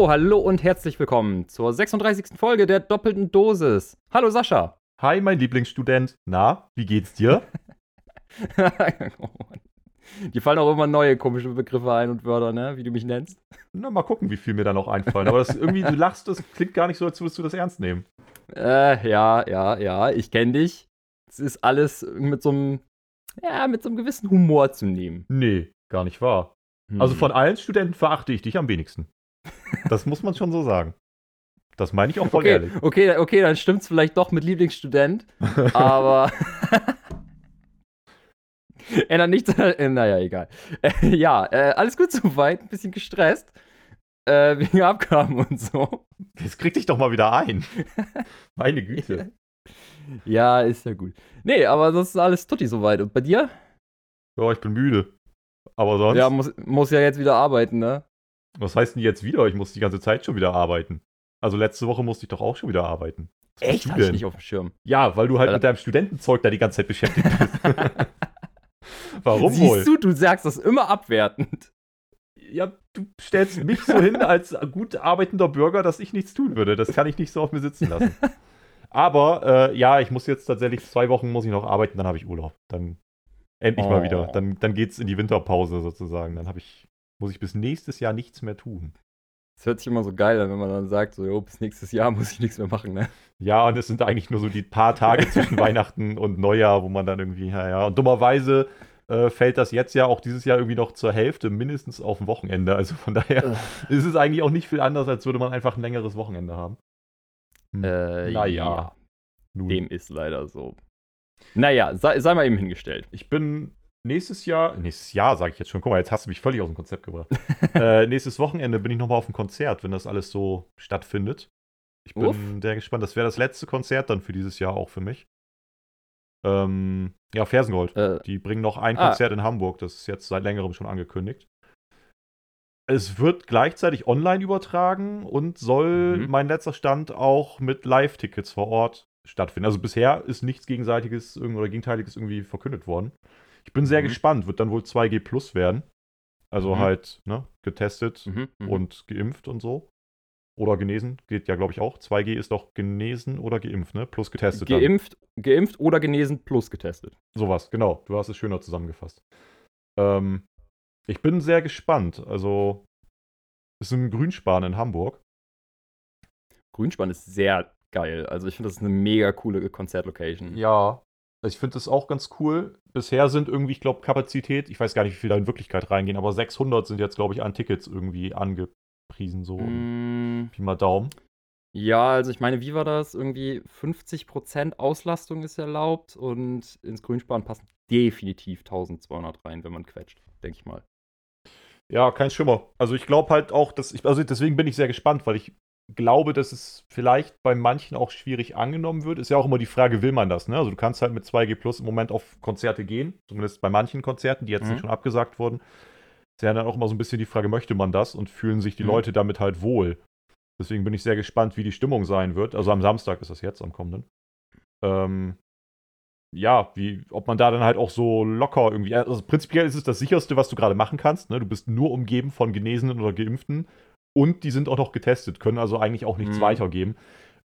So, hallo und herzlich willkommen zur 36. Folge der doppelten Dosis. Hallo Sascha. Hi, mein Lieblingsstudent. Na, wie geht's dir? oh Dir fallen auch immer neue komische Begriffe ein und Wörter, ne? Wie du mich nennst. Na, mal gucken, wie viel mir da noch einfallen. Aber das irgendwie, du lachst, das klingt gar nicht so, als würdest du das ernst nehmen. Äh, ja, ja, ja, ich kenne dich. Es ist alles mit so einem, ja, mit so einem gewissen Humor zu nehmen. Nee, gar nicht wahr. Hm. Also von allen Studenten verachte ich dich am wenigsten. Das muss man schon so sagen. Das meine ich auch voll okay, ehrlich. Okay, okay, dann stimmt's vielleicht doch mit Lieblingsstudent. aber ändert nichts. Äh, naja, egal. Äh, ja, äh, alles gut soweit. Ein bisschen gestresst. Äh, wegen Abgaben und so. Jetzt krieg dich doch mal wieder ein. Meine Güte. ja, ist ja gut. Nee, aber sonst ist alles tutti soweit. Und bei dir? Ja, ich bin müde. Aber sonst? Ja, muss, muss ja jetzt wieder arbeiten, ne? Was heißt denn jetzt wieder? Ich muss die ganze Zeit schon wieder arbeiten. Also letzte Woche musste ich doch auch schon wieder arbeiten. Was Echt? Hatte ich nicht auf dem Schirm. Ja, weil du halt ja, mit deinem Studentenzeug da die ganze Zeit beschäftigt bist. Warum Siehst wohl? Siehst du, du sagst das immer abwertend. Ja, du stellst mich so hin als gut arbeitender Bürger, dass ich nichts tun würde. Das kann ich nicht so auf mir sitzen lassen. Aber äh, ja, ich muss jetzt tatsächlich zwei Wochen muss ich noch arbeiten, dann habe ich Urlaub. Dann endlich oh. mal wieder. Dann, dann geht's in die Winterpause sozusagen. Dann ich, muss ich bis nächstes Jahr nichts mehr tun. Das hört sich immer so geil an, wenn man dann sagt, so, jo, bis nächstes Jahr muss ich nichts mehr machen, ne? Ja, und es sind eigentlich nur so die paar Tage zwischen Weihnachten und Neujahr, wo man dann irgendwie, ja, ja. Und dummerweise äh, fällt das jetzt ja auch dieses Jahr irgendwie noch zur Hälfte mindestens auf dem Wochenende. Also von daher ist es eigentlich auch nicht viel anders, als würde man einfach ein längeres Wochenende haben. Hm. Äh, naja. Ja. Dem ist leider so. Naja, sei, sei mal eben hingestellt. Ich bin nächstes Jahr, nächstes Jahr sage ich jetzt schon, guck mal, jetzt hast du mich völlig aus dem Konzept gebracht. äh, nächstes Wochenende bin ich nochmal auf dem Konzert, wenn das alles so stattfindet. Ich bin Uff. sehr gespannt. Das wäre das letzte Konzert dann für dieses Jahr auch für mich. Ähm, ja, Fersengold. Äh, die bringen noch ein ah. Konzert in Hamburg. Das ist jetzt seit längerem schon angekündigt. Es wird gleichzeitig online übertragen und soll mhm. mein letzter Stand auch mit Live-Tickets vor Ort stattfinden. Also bisher ist nichts Gegenseitiges oder Gegenteiliges irgendwie verkündet worden. Ich bin sehr mhm. gespannt. Wird dann wohl 2G Plus werden. Also mhm. halt ne, getestet mhm, mhm. und geimpft und so. Oder genesen, geht ja, glaube ich, auch. 2G ist doch genesen oder geimpft, ne? Plus getestet. Geimpft, dann. geimpft oder genesen plus getestet. Sowas, genau. Du hast es schöner zusammengefasst. Ähm, ich bin sehr gespannt. Also, es ist ein Grünspan in Hamburg. Grünspan ist sehr geil. Also, ich finde, das ist eine mega coole Konzertlocation. Ja, ich finde das auch ganz cool. Bisher sind irgendwie, ich glaube, Kapazität, ich weiß gar nicht, wie viel da in Wirklichkeit reingehen, aber 600 sind jetzt, glaube ich, an Tickets irgendwie angepriesen, so mm. Pi mal Daumen. Ja, also ich meine, wie war das? Irgendwie 50% Auslastung ist erlaubt und ins Grünspan passen definitiv 1200 rein, wenn man quetscht, denke ich mal. Ja, kein Schimmer. Also ich glaube halt auch, dass ich, also deswegen bin ich sehr gespannt, weil ich glaube, dass es vielleicht bei manchen auch schwierig angenommen wird. Ist ja auch immer die Frage, will man das? Ne? Also du kannst halt mit 2G Plus im Moment auf Konzerte gehen, zumindest bei manchen Konzerten, die jetzt mhm. nicht schon abgesagt wurden. Ist ja dann auch immer so ein bisschen die Frage, möchte man das und fühlen sich die mhm. Leute damit halt wohl? Deswegen bin ich sehr gespannt, wie die Stimmung sein wird. Also am Samstag ist das jetzt, am kommenden. Ähm, ja, wie, ob man da dann halt auch so locker irgendwie. Also prinzipiell ist es das sicherste, was du gerade machen kannst. Ne? Du bist nur umgeben von Genesenen oder Geimpften und die sind auch noch getestet, können also eigentlich auch nichts mhm. weitergeben.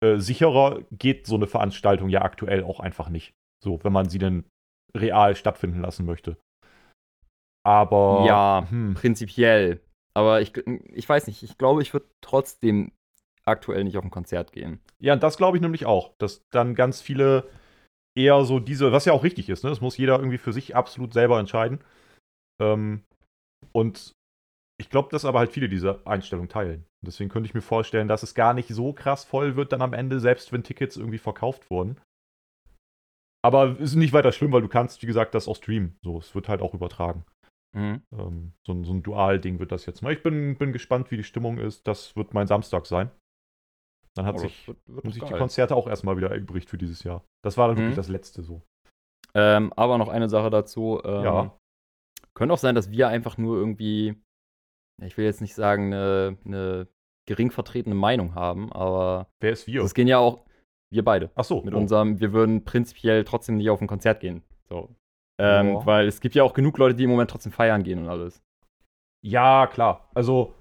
Äh, sicherer geht so eine Veranstaltung ja aktuell auch einfach nicht. So, wenn man sie denn real stattfinden lassen möchte. Aber. Ja, hm. prinzipiell. Aber ich, ich weiß nicht, ich glaube, ich würde trotzdem aktuell nicht auf ein Konzert gehen. Ja, und das glaube ich nämlich auch, dass dann ganz viele eher so diese, was ja auch richtig ist, ne? Das muss jeder irgendwie für sich absolut selber entscheiden. Ähm, und ich glaube, dass aber halt viele diese Einstellung teilen. Deswegen könnte ich mir vorstellen, dass es gar nicht so krass voll wird dann am Ende, selbst wenn Tickets irgendwie verkauft wurden. Aber ist nicht weiter schlimm, weil du kannst, wie gesagt, das auch streamen. So, es wird halt auch übertragen. Mhm. Ähm, so, ein, so ein Dual-Ding wird das jetzt mal. Ich bin, bin gespannt, wie die Stimmung ist. Das wird mein Samstag sein. Dann hat oh, sich, wird, wird sich die Konzerte auch erstmal wieder erübrigt für dieses Jahr. Das war dann mhm. wirklich das letzte so. Ähm, aber noch eine Sache dazu. Ähm, ja. Könnte auch sein, dass wir einfach nur irgendwie ich will jetzt nicht sagen, eine, eine gering vertretene Meinung haben, aber. Wer ist wir? Es gehen ja auch wir beide. Ach so. Mit oh. unserem, wir würden prinzipiell trotzdem nicht auf ein Konzert gehen. So. Ähm, oh. Weil es gibt ja auch genug Leute, die im Moment trotzdem feiern gehen und alles. Ja, klar. Also,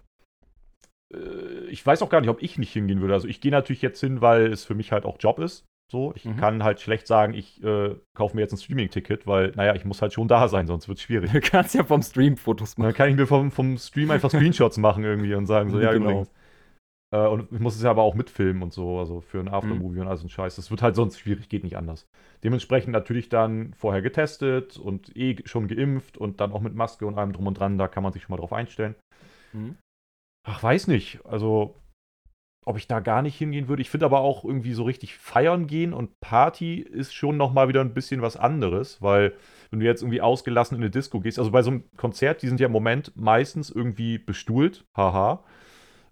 äh, ich weiß auch gar nicht, ob ich nicht hingehen würde. Also ich gehe natürlich jetzt hin, weil es für mich halt auch Job ist. So, ich mhm. kann halt schlecht sagen, ich äh, kaufe mir jetzt ein Streaming-Ticket, weil, naja, ich muss halt schon da sein, sonst wird es schwierig. Du kannst ja vom Stream Fotos machen. Dann kann ich mir vom, vom Stream einfach Screenshots machen irgendwie und sagen so, ja, genau. übrigens. Äh, und ich muss es ja aber auch mitfilmen und so, also für ein Aftermovie mhm. und alles ein Scheiß. Das wird halt sonst schwierig, geht nicht anders. Dementsprechend natürlich dann vorher getestet und eh schon geimpft und dann auch mit Maske und allem drum und dran, da kann man sich schon mal drauf einstellen. Mhm. Ach, weiß nicht. Also, ob ich da gar nicht hingehen würde. Ich finde aber auch irgendwie so richtig feiern gehen und Party ist schon nochmal wieder ein bisschen was anderes, weil wenn du jetzt irgendwie ausgelassen in eine Disco gehst, also bei so einem Konzert, die sind ja im Moment meistens irgendwie bestuhlt, haha.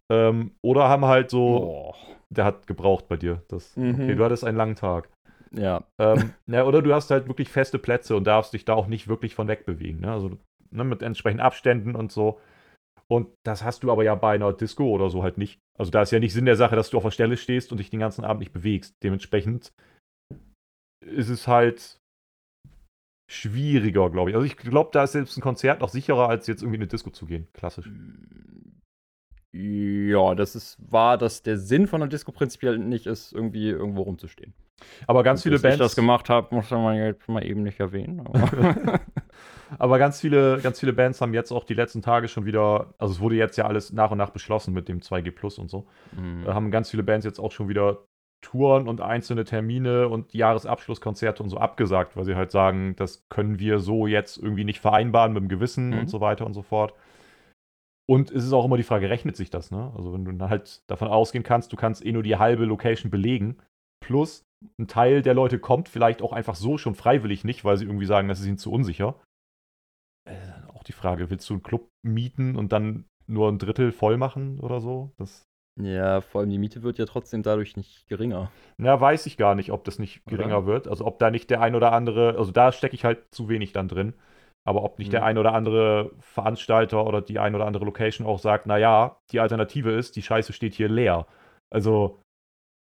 Ähm, oder haben halt so, oh. der hat gebraucht bei dir. Das, mhm. Okay, du hattest einen langen Tag. Ja. Ähm, ja. Oder du hast halt wirklich feste Plätze und darfst dich da auch nicht wirklich von wegbewegen. Ne? Also ne, mit entsprechenden Abständen und so. Und das hast du aber ja bei einer Disco oder so halt nicht. Also da ist ja nicht Sinn der Sache, dass du auf der Stelle stehst und dich den ganzen Abend nicht bewegst. Dementsprechend ist es halt schwieriger, glaube ich. Also ich glaube, da ist selbst ein Konzert noch sicherer, als jetzt irgendwie in eine Disco zu gehen. Klassisch. Ja, das ist wahr, dass der Sinn von einer Disco prinzipiell nicht ist, irgendwie irgendwo rumzustehen. Aber ganz viele Bands. ich das gemacht habe, muss man jetzt mal eben nicht erwähnen. Aber. ganz viele, ganz viele Bands haben jetzt auch die letzten Tage schon wieder, also es wurde jetzt ja alles nach und nach beschlossen mit dem 2G Plus und so. Mhm. Haben ganz viele Bands jetzt auch schon wieder Touren und einzelne Termine und Jahresabschlusskonzerte und so abgesagt, weil sie halt sagen, das können wir so jetzt irgendwie nicht vereinbaren mit dem Gewissen mhm. und so weiter und so fort. Und es ist auch immer die Frage, rechnet sich das, ne? Also wenn du dann halt davon ausgehen kannst, du kannst eh nur die halbe Location belegen, plus ein Teil der Leute kommt vielleicht auch einfach so schon freiwillig nicht, weil sie irgendwie sagen, das ist ihnen zu unsicher. Die Frage, willst du einen Club mieten und dann nur ein Drittel voll machen oder so? Das ja, vor allem die Miete wird ja trotzdem dadurch nicht geringer. Na, weiß ich gar nicht, ob das nicht geringer oder? wird. Also ob da nicht der ein oder andere, also da stecke ich halt zu wenig dann drin. Aber ob nicht mhm. der ein oder andere Veranstalter oder die ein oder andere Location auch sagt, naja, die Alternative ist, die Scheiße steht hier leer. Also,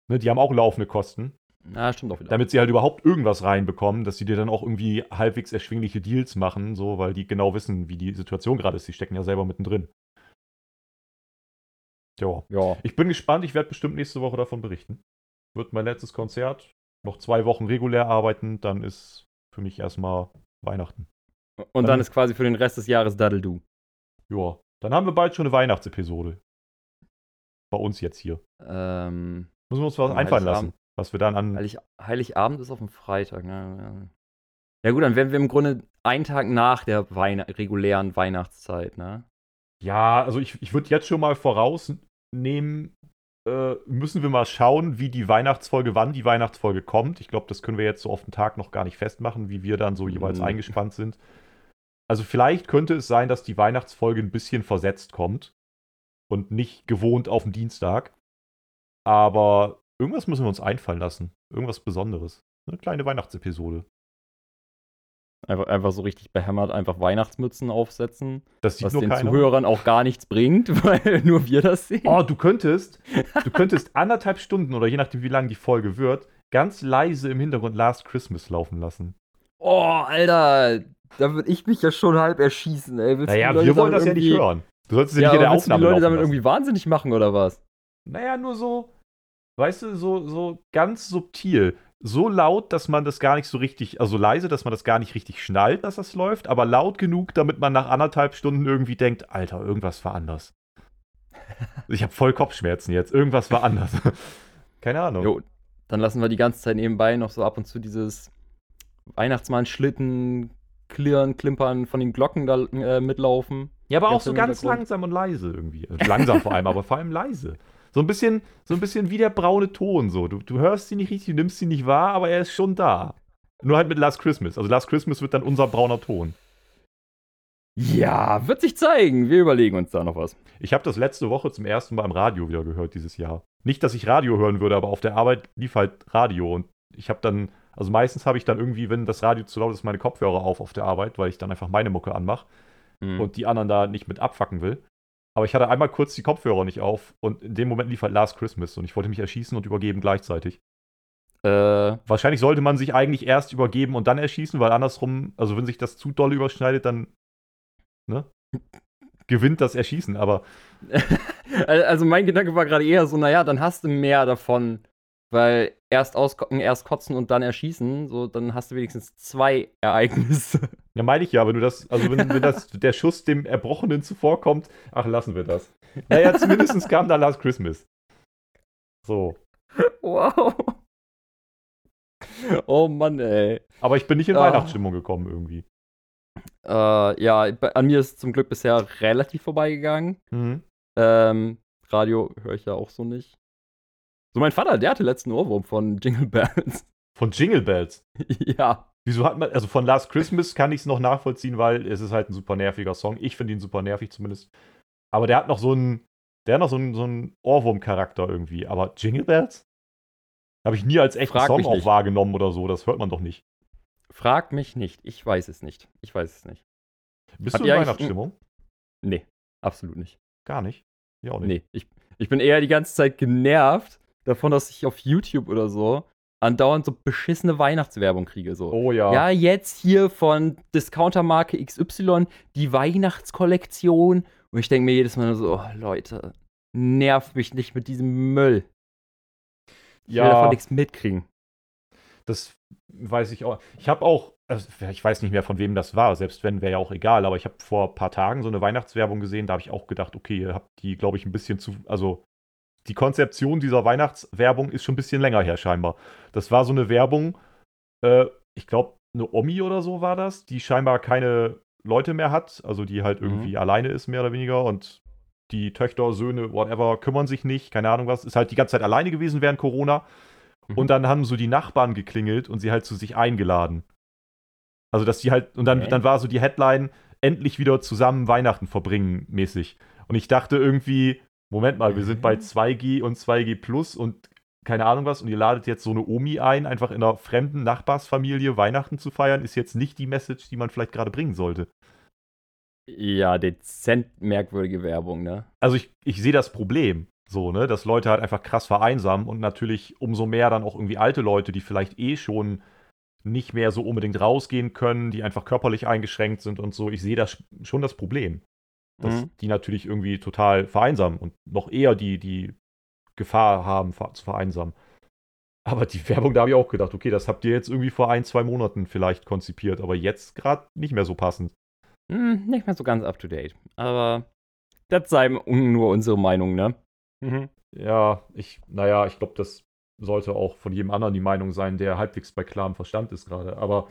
ne, die haben auch laufende Kosten. Ja, stimmt auch wieder. Damit sie halt überhaupt irgendwas reinbekommen, dass sie dir dann auch irgendwie halbwegs erschwingliche Deals machen, so, weil die genau wissen, wie die Situation gerade ist. Die stecken ja selber mittendrin. Jo. Ja. Ich bin gespannt, ich werde bestimmt nächste Woche davon berichten. Wird mein letztes Konzert. Noch zwei Wochen regulär arbeiten, dann ist für mich erstmal Weihnachten. Und dann, dann ist quasi für den Rest des Jahres Daddle Du. Ja. Dann haben wir bald schon eine Weihnachtsepisode. Bei uns jetzt hier. Ähm, Müssen wir uns was einfallen lassen, was wir dann an. Heilig, Heiligabend ist auf dem Freitag, ne? Ja gut, dann wären wir im Grunde einen Tag nach der Weihn regulären Weihnachtszeit, ne? Ja, also ich, ich würde jetzt schon mal vorausnehmen, äh, müssen wir mal schauen, wie die Weihnachtsfolge, wann die Weihnachtsfolge kommt. Ich glaube, das können wir jetzt so auf den Tag noch gar nicht festmachen, wie wir dann so jeweils mhm. eingespannt sind. Also vielleicht könnte es sein, dass die Weihnachtsfolge ein bisschen versetzt kommt und nicht gewohnt auf den Dienstag. Aber irgendwas müssen wir uns einfallen lassen. Irgendwas Besonderes. Eine kleine Weihnachtsepisode. Einfach, einfach so richtig behämmert, einfach Weihnachtsmützen aufsetzen. Das was den keiner. Zuhörern auch gar nichts bringt, weil nur wir das sehen. Oh, du könntest, du könntest anderthalb Stunden oder je nachdem, wie lang die Folge wird, ganz leise im Hintergrund Last Christmas laufen lassen. Oh, Alter, da würde ich mich ja schon halb erschießen, ey. Willst naja, wir wollen das ja nicht hören. Du solltest ja, ja nicht in der Aufnahme die Leute damit irgendwie wahnsinnig machen, oder was? Naja, nur so, weißt du, so, so ganz subtil so laut, dass man das gar nicht so richtig, also leise, dass man das gar nicht richtig schnallt, dass das läuft, aber laut genug, damit man nach anderthalb Stunden irgendwie denkt, Alter, irgendwas war anders. ich habe voll Kopfschmerzen jetzt, irgendwas war anders. Keine Ahnung. Jo, dann lassen wir die ganze Zeit nebenbei noch so ab und zu dieses Weihnachtsmann-Schlitten klirren, klimpern von den Glocken da äh, mitlaufen. Ja, aber auch so ganz langsam und leise irgendwie. Also langsam vor allem, aber vor allem leise. So ein bisschen, so ein bisschen wie der braune Ton. So. Du, du hörst sie nicht richtig, du nimmst sie nicht wahr, aber er ist schon da. Nur halt mit Last Christmas. Also Last Christmas wird dann unser brauner Ton. Ja, wird sich zeigen. Wir überlegen uns da noch was. Ich habe das letzte Woche zum ersten Mal im Radio wieder gehört dieses Jahr. Nicht, dass ich Radio hören würde, aber auf der Arbeit lief halt Radio und ich habe dann, also meistens habe ich dann irgendwie, wenn das Radio zu laut ist, meine Kopfhörer auf auf der Arbeit, weil ich dann einfach meine Mucke anmache mhm. und die anderen da nicht mit abfacken will. Aber ich hatte einmal kurz die Kopfhörer nicht auf und in dem Moment lief halt Last Christmas und ich wollte mich erschießen und übergeben gleichzeitig. Äh, Wahrscheinlich sollte man sich eigentlich erst übergeben und dann erschießen, weil andersrum, also wenn sich das zu doll überschneidet, dann ne, gewinnt das Erschießen. Aber also mein Gedanke war gerade eher so, naja, dann hast du mehr davon, weil erst auskotzen, erst kotzen und dann erschießen, so, dann hast du wenigstens zwei Ereignisse. Ja, meine ich ja, wenn du das, also wenn, wenn das, der Schuss dem Erbrochenen zuvorkommt, ach, lassen wir das. Naja, zumindest kam da Last Christmas. So. Wow. Oh Mann, ey. Aber ich bin nicht in ah. Weihnachtsstimmung gekommen irgendwie. Äh, ja, an mir ist zum Glück bisher relativ vorbeigegangen. Mhm. Ähm, Radio höre ich ja auch so nicht. So, mein Vater, der hatte letzten Ohrwurm von Jingle Bells. Von Jingle Bells? ja. Wieso hat man, also von Last Christmas kann ich es noch nachvollziehen, weil es ist halt ein super nerviger Song. Ich finde ihn super nervig zumindest. Aber der hat noch so einen, der hat noch so einen, so einen Ohrwurm-Charakter irgendwie. Aber Jingle Bells? Habe ich nie als echten Frag Song auch wahrgenommen oder so. Das hört man doch nicht. Frag mich nicht. Ich weiß es nicht. Ich weiß es nicht. Bist Habt du in Weihnachtsstimmung? Nee, absolut nicht. Gar nicht? Ja, auch nicht. Nee, ich, ich bin eher die ganze Zeit genervt davon, dass ich auf YouTube oder so andauernd so beschissene Weihnachtswerbung kriege. So. Oh ja. Ja, jetzt hier von Discountermarke XY die Weihnachtskollektion. Und ich denke mir jedes Mal so, oh, Leute, nervt mich nicht mit diesem Müll. Ich ja. will davon nichts mitkriegen. Das weiß ich auch. Ich habe auch, also ich weiß nicht mehr, von wem das war, selbst wenn, wäre ja auch egal, aber ich habe vor ein paar Tagen so eine Weihnachtswerbung gesehen, da habe ich auch gedacht, okay, ihr habt die, glaube ich, ein bisschen zu, also die Konzeption dieser Weihnachtswerbung ist schon ein bisschen länger her scheinbar. Das war so eine Werbung, äh, ich glaube, eine Omi oder so war das, die scheinbar keine Leute mehr hat, also die halt mhm. irgendwie mhm. alleine ist, mehr oder weniger, und die Töchter, Söhne, whatever, kümmern sich nicht, keine Ahnung was, ist halt die ganze Zeit alleine gewesen während Corona. Mhm. Und dann haben so die Nachbarn geklingelt und sie halt zu sich eingeladen. Also, dass die halt, und dann, okay. dann war so die Headline, endlich wieder zusammen Weihnachten verbringen mäßig. Und ich dachte irgendwie, Moment mal, wir sind bei 2G mhm. und 2G Plus und keine Ahnung was und ihr ladet jetzt so eine Omi ein, einfach in einer fremden Nachbarsfamilie Weihnachten zu feiern, ist jetzt nicht die Message, die man vielleicht gerade bringen sollte. Ja, dezent merkwürdige Werbung, ne? Also ich, ich sehe das Problem, so, ne, dass Leute halt einfach krass vereinsamen und natürlich umso mehr dann auch irgendwie alte Leute, die vielleicht eh schon nicht mehr so unbedingt rausgehen können, die einfach körperlich eingeschränkt sind und so. Ich sehe das schon das Problem dass mhm. die natürlich irgendwie total vereinsamen und noch eher die, die Gefahr haben, zu vereinsamen. Aber die Werbung, da habe ich auch gedacht, okay, das habt ihr jetzt irgendwie vor ein, zwei Monaten vielleicht konzipiert, aber jetzt gerade nicht mehr so passend. Hm, nicht mehr so ganz up to date. Aber das sei nur unsere Meinung, ne? Mhm. Ja, ich, naja, ich glaube, das sollte auch von jedem anderen die Meinung sein, der halbwegs bei klarem Verstand ist gerade. Aber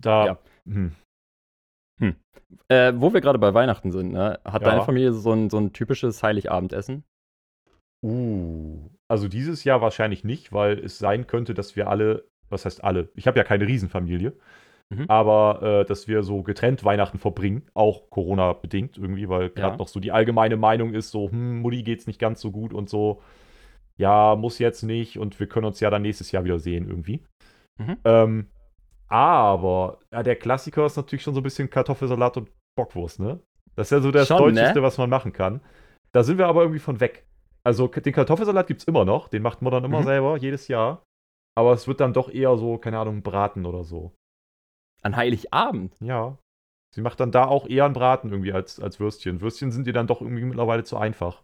da, ja. hm, hm. Äh, wo wir gerade bei Weihnachten sind, ne? hat ja. deine Familie so ein, so ein typisches Heiligabendessen? Uh, also dieses Jahr wahrscheinlich nicht, weil es sein könnte, dass wir alle, was heißt alle? Ich habe ja keine Riesenfamilie, mhm. aber äh, dass wir so getrennt Weihnachten verbringen, auch Corona-bedingt irgendwie, weil gerade ja. noch so die allgemeine Meinung ist so, hm, Mutti geht's nicht ganz so gut und so, ja, muss jetzt nicht und wir können uns ja dann nächstes Jahr wieder sehen irgendwie. Mhm. Ähm, aber ja, der Klassiker ist natürlich schon so ein bisschen Kartoffelsalat und Bockwurst, ne? Das ist ja so das schon, Deutscheste, ne? was man machen kann. Da sind wir aber irgendwie von weg. Also den Kartoffelsalat gibt es immer noch, den macht man dann immer mhm. selber, jedes Jahr. Aber es wird dann doch eher so, keine Ahnung, Braten oder so. An Heiligabend? Ja. Sie macht dann da auch eher einen Braten irgendwie als, als Würstchen. Würstchen sind dir dann doch irgendwie mittlerweile zu einfach.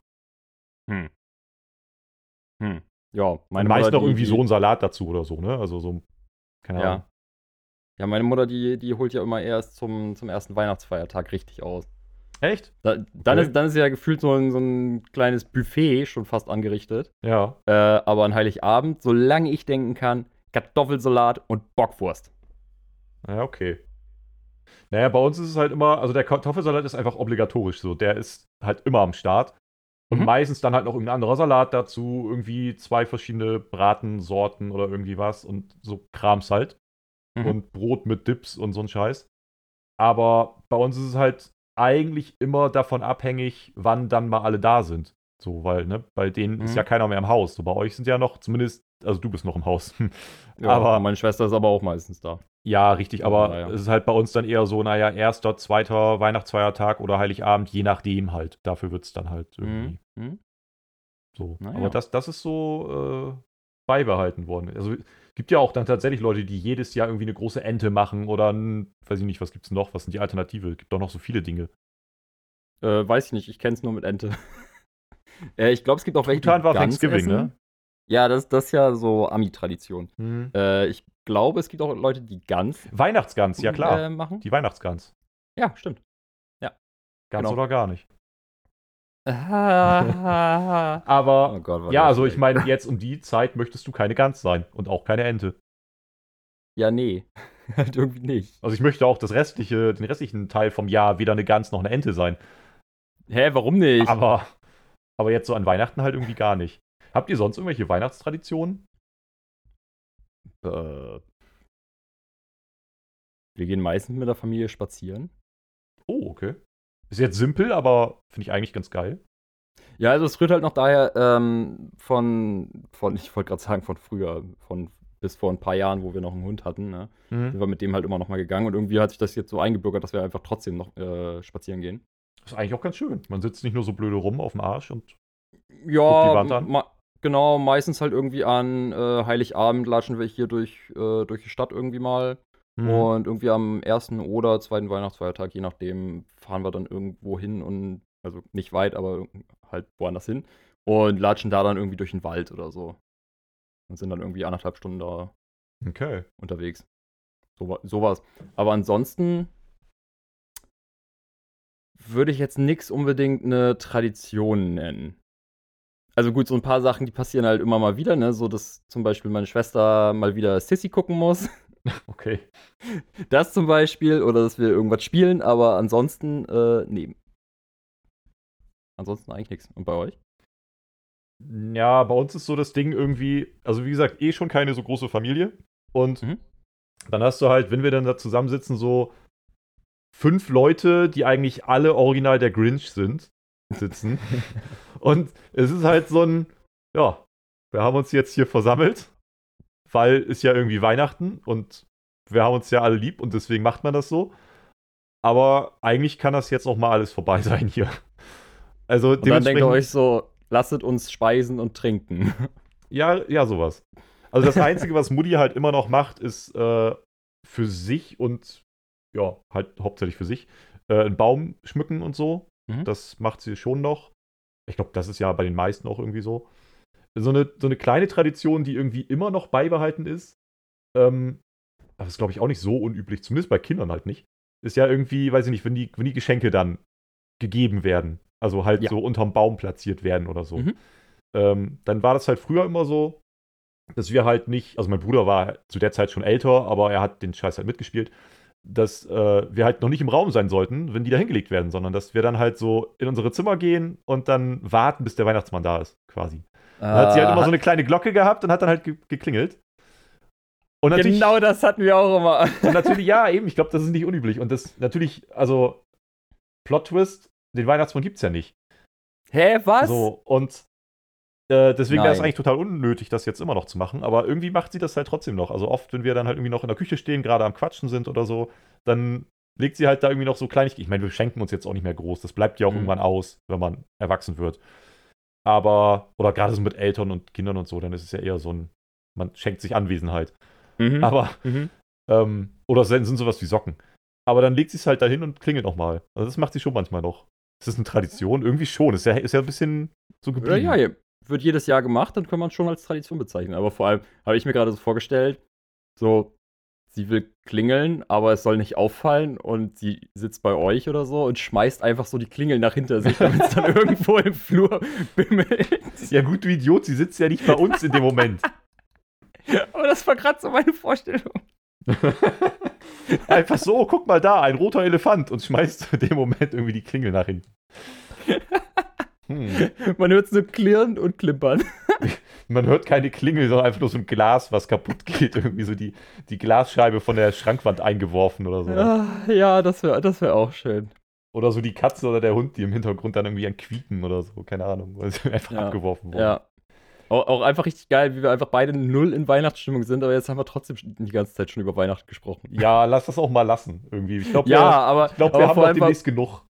Hm. Hm. Ja, meine Meist noch irgendwie so ein Salat dazu oder so, ne? Also so, keine Ahnung. Ja. Ja, meine Mutter, die, die holt ja immer erst zum, zum ersten Weihnachtsfeiertag richtig aus. Echt? Da, dann, okay. ist, dann ist ja gefühlt so ein, so ein kleines Buffet schon fast angerichtet. Ja. Äh, aber an Heiligabend, solange ich denken kann, Kartoffelsalat und Bockwurst. Ja, okay. Naja, bei uns ist es halt immer, also der Kartoffelsalat ist einfach obligatorisch so. Der ist halt immer am Start. Und mhm. meistens dann halt noch irgendein anderer Salat dazu, irgendwie zwei verschiedene Bratensorten oder irgendwie was und so Krams halt mhm. und Brot mit Dips und so ein Scheiß. Aber bei uns ist es halt eigentlich immer davon abhängig, wann dann mal alle da sind. So, weil, ne, bei denen mhm. ist ja keiner mehr im Haus. So, bei euch sind ja noch, zumindest, also du bist noch im Haus. ja, aber meine Schwester ist aber auch meistens da. Ja, richtig, aber ja, ja. es ist halt bei uns dann eher so, naja, erster, zweiter Weihnachtsfeiertag oder Heiligabend, je nachdem halt. Dafür wird es dann halt irgendwie. Mhm. mhm. So. Naja. Aber das, das ist so äh, beibehalten worden. Also Gibt ja auch dann tatsächlich Leute, die jedes Jahr irgendwie eine große Ente machen oder ein, weiß ich nicht, was gibt es noch? Was sind die Alternative? Gibt doch noch so viele Dinge. Äh, weiß ich nicht, ich kenne es nur mit Ente. äh, ich glaube, es gibt auch welche, Truthahn war Gans Thanksgiving, essen. ne? Ja, das, das ist ja so Ami-Tradition. Mhm. Äh, ich glaube, es gibt auch Leute, die Gans Weihnachtsgans, ja klar. äh, machen. Die Weihnachtsgans. Ja, stimmt. Ganz Genau. oder gar nicht. oh Aber Gott, war ja, also ich meine, jetzt um die Zeit möchtest du keine Gans sein und auch keine Ente. Ja, nee. halt irgendwie nicht. Also ich möchte auch das restliche, den restlichen Teil vom Jahr weder eine Gans noch eine Ente sein. Hä, warum nicht? Aber, aber jetzt so an Weihnachten halt irgendwie gar nicht. Habt ihr sonst irgendwelche Weihnachtstraditionen? Äh, wir gehen meistens mit der Familie spazieren. Oh, okay. Ist jetzt simpel, aber finde ich eigentlich ganz geil. Ja, also es rührt halt noch daher ähm, von, von, ich wollte gerade sagen, von früher, von bis vor ein paar Jahren, wo wir noch einen Hund hatten, ne? sind wir mit dem halt immer noch mal gegangen und irgendwie hat sich das jetzt so eingebürgert, dass wir einfach trotzdem noch äh, spazieren gehen. Das ist eigentlich auch ganz schön. Man sitzt nicht nur so blöde rum auf dem Arsch und. Ja, die Wand an? ma- genau, meistens halt irgendwie an äh, Heiligabend latschen wir hier durch, äh, durch die Stadt irgendwie mal. Mhm. Und irgendwie am ersten oder zweiten Weihnachtsfeiertag, je nachdem, fahren wir dann irgendwo hin und, also nicht weit, aber halt woanders hin. Und latschen da dann irgendwie durch den Wald oder so. Und sind dann irgendwie anderthalb Stunden da Okay. unterwegs. So, wa- sowas. Aber ansonsten würde ich jetzt nichts unbedingt eine Tradition nennen. Also gut, so ein paar Sachen, die passieren halt immer mal wieder, ne? So, dass zum Beispiel meine Schwester mal wieder Sissy gucken muss. Okay. Das zum Beispiel, oder dass wir irgendwas spielen, aber ansonsten, äh, nee. Ansonsten eigentlich nichts. Und bei euch? Ja, bei uns ist so das Ding irgendwie, also wie gesagt, eh schon keine so große Familie. Und Mhm. dann hast du halt, wenn wir dann da zusammensitzen, so fünf Leute, die eigentlich alle original der Grinch sind, sitzen. Und es ist halt so ein, ja, wir haben uns jetzt hier versammelt, weil ist ja irgendwie Weihnachten und wir haben uns ja alle lieb und deswegen macht man das so. Aber eigentlich kann das jetzt auch mal alles vorbei sein hier. Also Und dann denkt ihr euch so, lasset uns speisen und trinken. Ja, ja, sowas. Also das Einzige, was Mutti halt immer noch macht, ist äh, für sich und ja, halt hauptsächlich für sich, äh, einen Baum schmücken und so. Mhm. Das macht sie schon noch. Ich glaube, das ist ja bei den meisten auch irgendwie so. So eine, so eine kleine Tradition, die irgendwie immer noch beibehalten ist. Ähm, aber das ist, glaube ich, auch nicht so unüblich, zumindest bei Kindern halt nicht. Ist ja irgendwie, weiß ich nicht, wenn die, wenn die Geschenke dann gegeben werden. Also halt Ja. so unterm Baum platziert werden oder so. Mhm. Ähm, dann war das halt früher immer so, dass wir halt nicht, also mein Bruder war zu der Zeit schon älter, aber er hat den Scheiß halt mitgespielt, dass äh, wir halt noch nicht im Raum sein sollten, wenn die da hingelegt werden, sondern dass wir dann halt so in unsere Zimmer gehen und dann warten, bis der Weihnachtsmann da ist, quasi. Dann hat sie halt immer so eine kleine Glocke gehabt und hat dann halt ge geklingelt. Und natürlich, Genau das hatten wir auch immer. und natürlich, ja, eben, ich glaube, das ist nicht unüblich. Und das natürlich, also, Plot-Twist, den Weihnachtsmann gibt es ja nicht. Hä, was? So, und äh, deswegen wäre es eigentlich total unnötig, das jetzt immer noch zu machen. Aber irgendwie macht sie das halt trotzdem noch. Also oft, wenn wir dann halt irgendwie noch in der Küche stehen, gerade am Quatschen sind oder so, dann legt sie halt da irgendwie noch so Kleinigkeiten. Ich meine, wir schenken uns jetzt auch nicht mehr groß. Das bleibt ja auch Mhm. irgendwann aus, wenn man erwachsen wird. Aber, oder gerade so mit Eltern und Kindern und so, dann ist es ja eher so ein, man schenkt sich Anwesenheit. Mhm. Aber, Mhm. ähm, oder sind sind sowas wie Socken. Aber dann legt sie es halt dahin und klingelt nochmal. Also das macht sie schon manchmal noch. Ist das eine Tradition? Irgendwie schon. Ist ja, ist ja ein bisschen so geblieben. ja, ja, wird jedes Jahr gemacht, dann kann man es schon als Tradition bezeichnen. Aber vor allem habe ich mir gerade so vorgestellt, so, sie will klingeln, aber es soll nicht auffallen und sie sitzt bei euch oder so und schmeißt einfach so die Klingel nach hinter sich, damit es dann irgendwo im Flur bimmelt. Ja, gut, du Idiot, sie sitzt ja nicht bei uns in dem Moment. Aber das war gerade so meine Vorstellung. Einfach so, oh, guck mal da, ein roter Elefant und schmeißt in dem Moment irgendwie die Klingel nach hinten. Hm. Man hört es nur klirren und klimpern. Man hört keine Klingel, sondern einfach nur so ein Glas, was kaputt geht. Irgendwie so die, die Glasscheibe von der Schrankwand eingeworfen oder so. Ah, ja, das wäre das wär auch schön. Oder so die Katze oder der Hund, die im Hintergrund dann irgendwie an Quieken oder so. Keine Ahnung, weil sie einfach Ja. abgeworfen wurden. Ja. Auch, auch einfach richtig geil, wie wir einfach beide null in Weihnachtsstimmung sind, aber jetzt haben wir trotzdem die ganze Zeit schon über Weihnachten gesprochen. Ja, lass das auch mal lassen, irgendwie. Ich glaube, Ja, wir, aber, ich glaub, aber wir haben noch allem war, demnächst genug.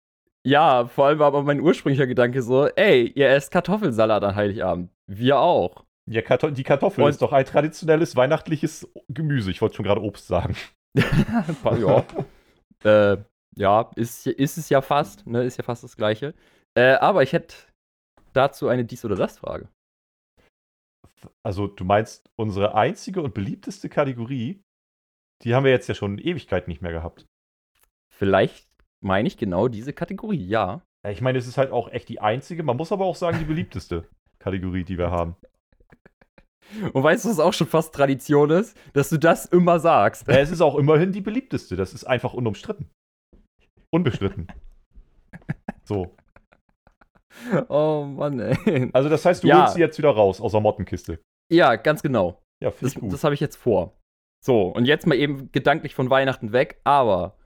Ja, vor allem war aber mein ursprünglicher Gedanke so, ey, ihr esst Kartoffelsalat an Heiligabend. Wir auch. Ja, Karto die Kartoffel Und- ist doch ein traditionelles weihnachtliches Gemüse. Ich wollte schon gerade Obst sagen. ja. äh, Ja, ist, ist es ja fast, ne? Ist ja fast das Gleiche. Äh, aber ich hätte dazu eine Dies- oder Das-Frage. Also, du meinst, unsere einzige und beliebteste Kategorie, die haben wir jetzt ja schon Ewigkeit nicht mehr gehabt. Vielleicht meine ich genau diese Kategorie, ja. Ja, Ich meine, es ist halt auch echt die einzige, man muss aber auch sagen, die beliebteste Kategorie, die wir haben. Und weißt du, was auch schon fast Tradition ist? Dass du das immer sagst. Ja, es ist auch immerhin die beliebteste, das ist einfach unumstritten. Unbestritten. So. Oh Mann, ey. Also, das heißt, du Ja. holst sie jetzt wieder raus aus der Mottenkiste. Ja, ganz genau. Ja, finde ich gut. das habe ich jetzt vor. So, und jetzt mal eben gedanklich von Weihnachten weg, aber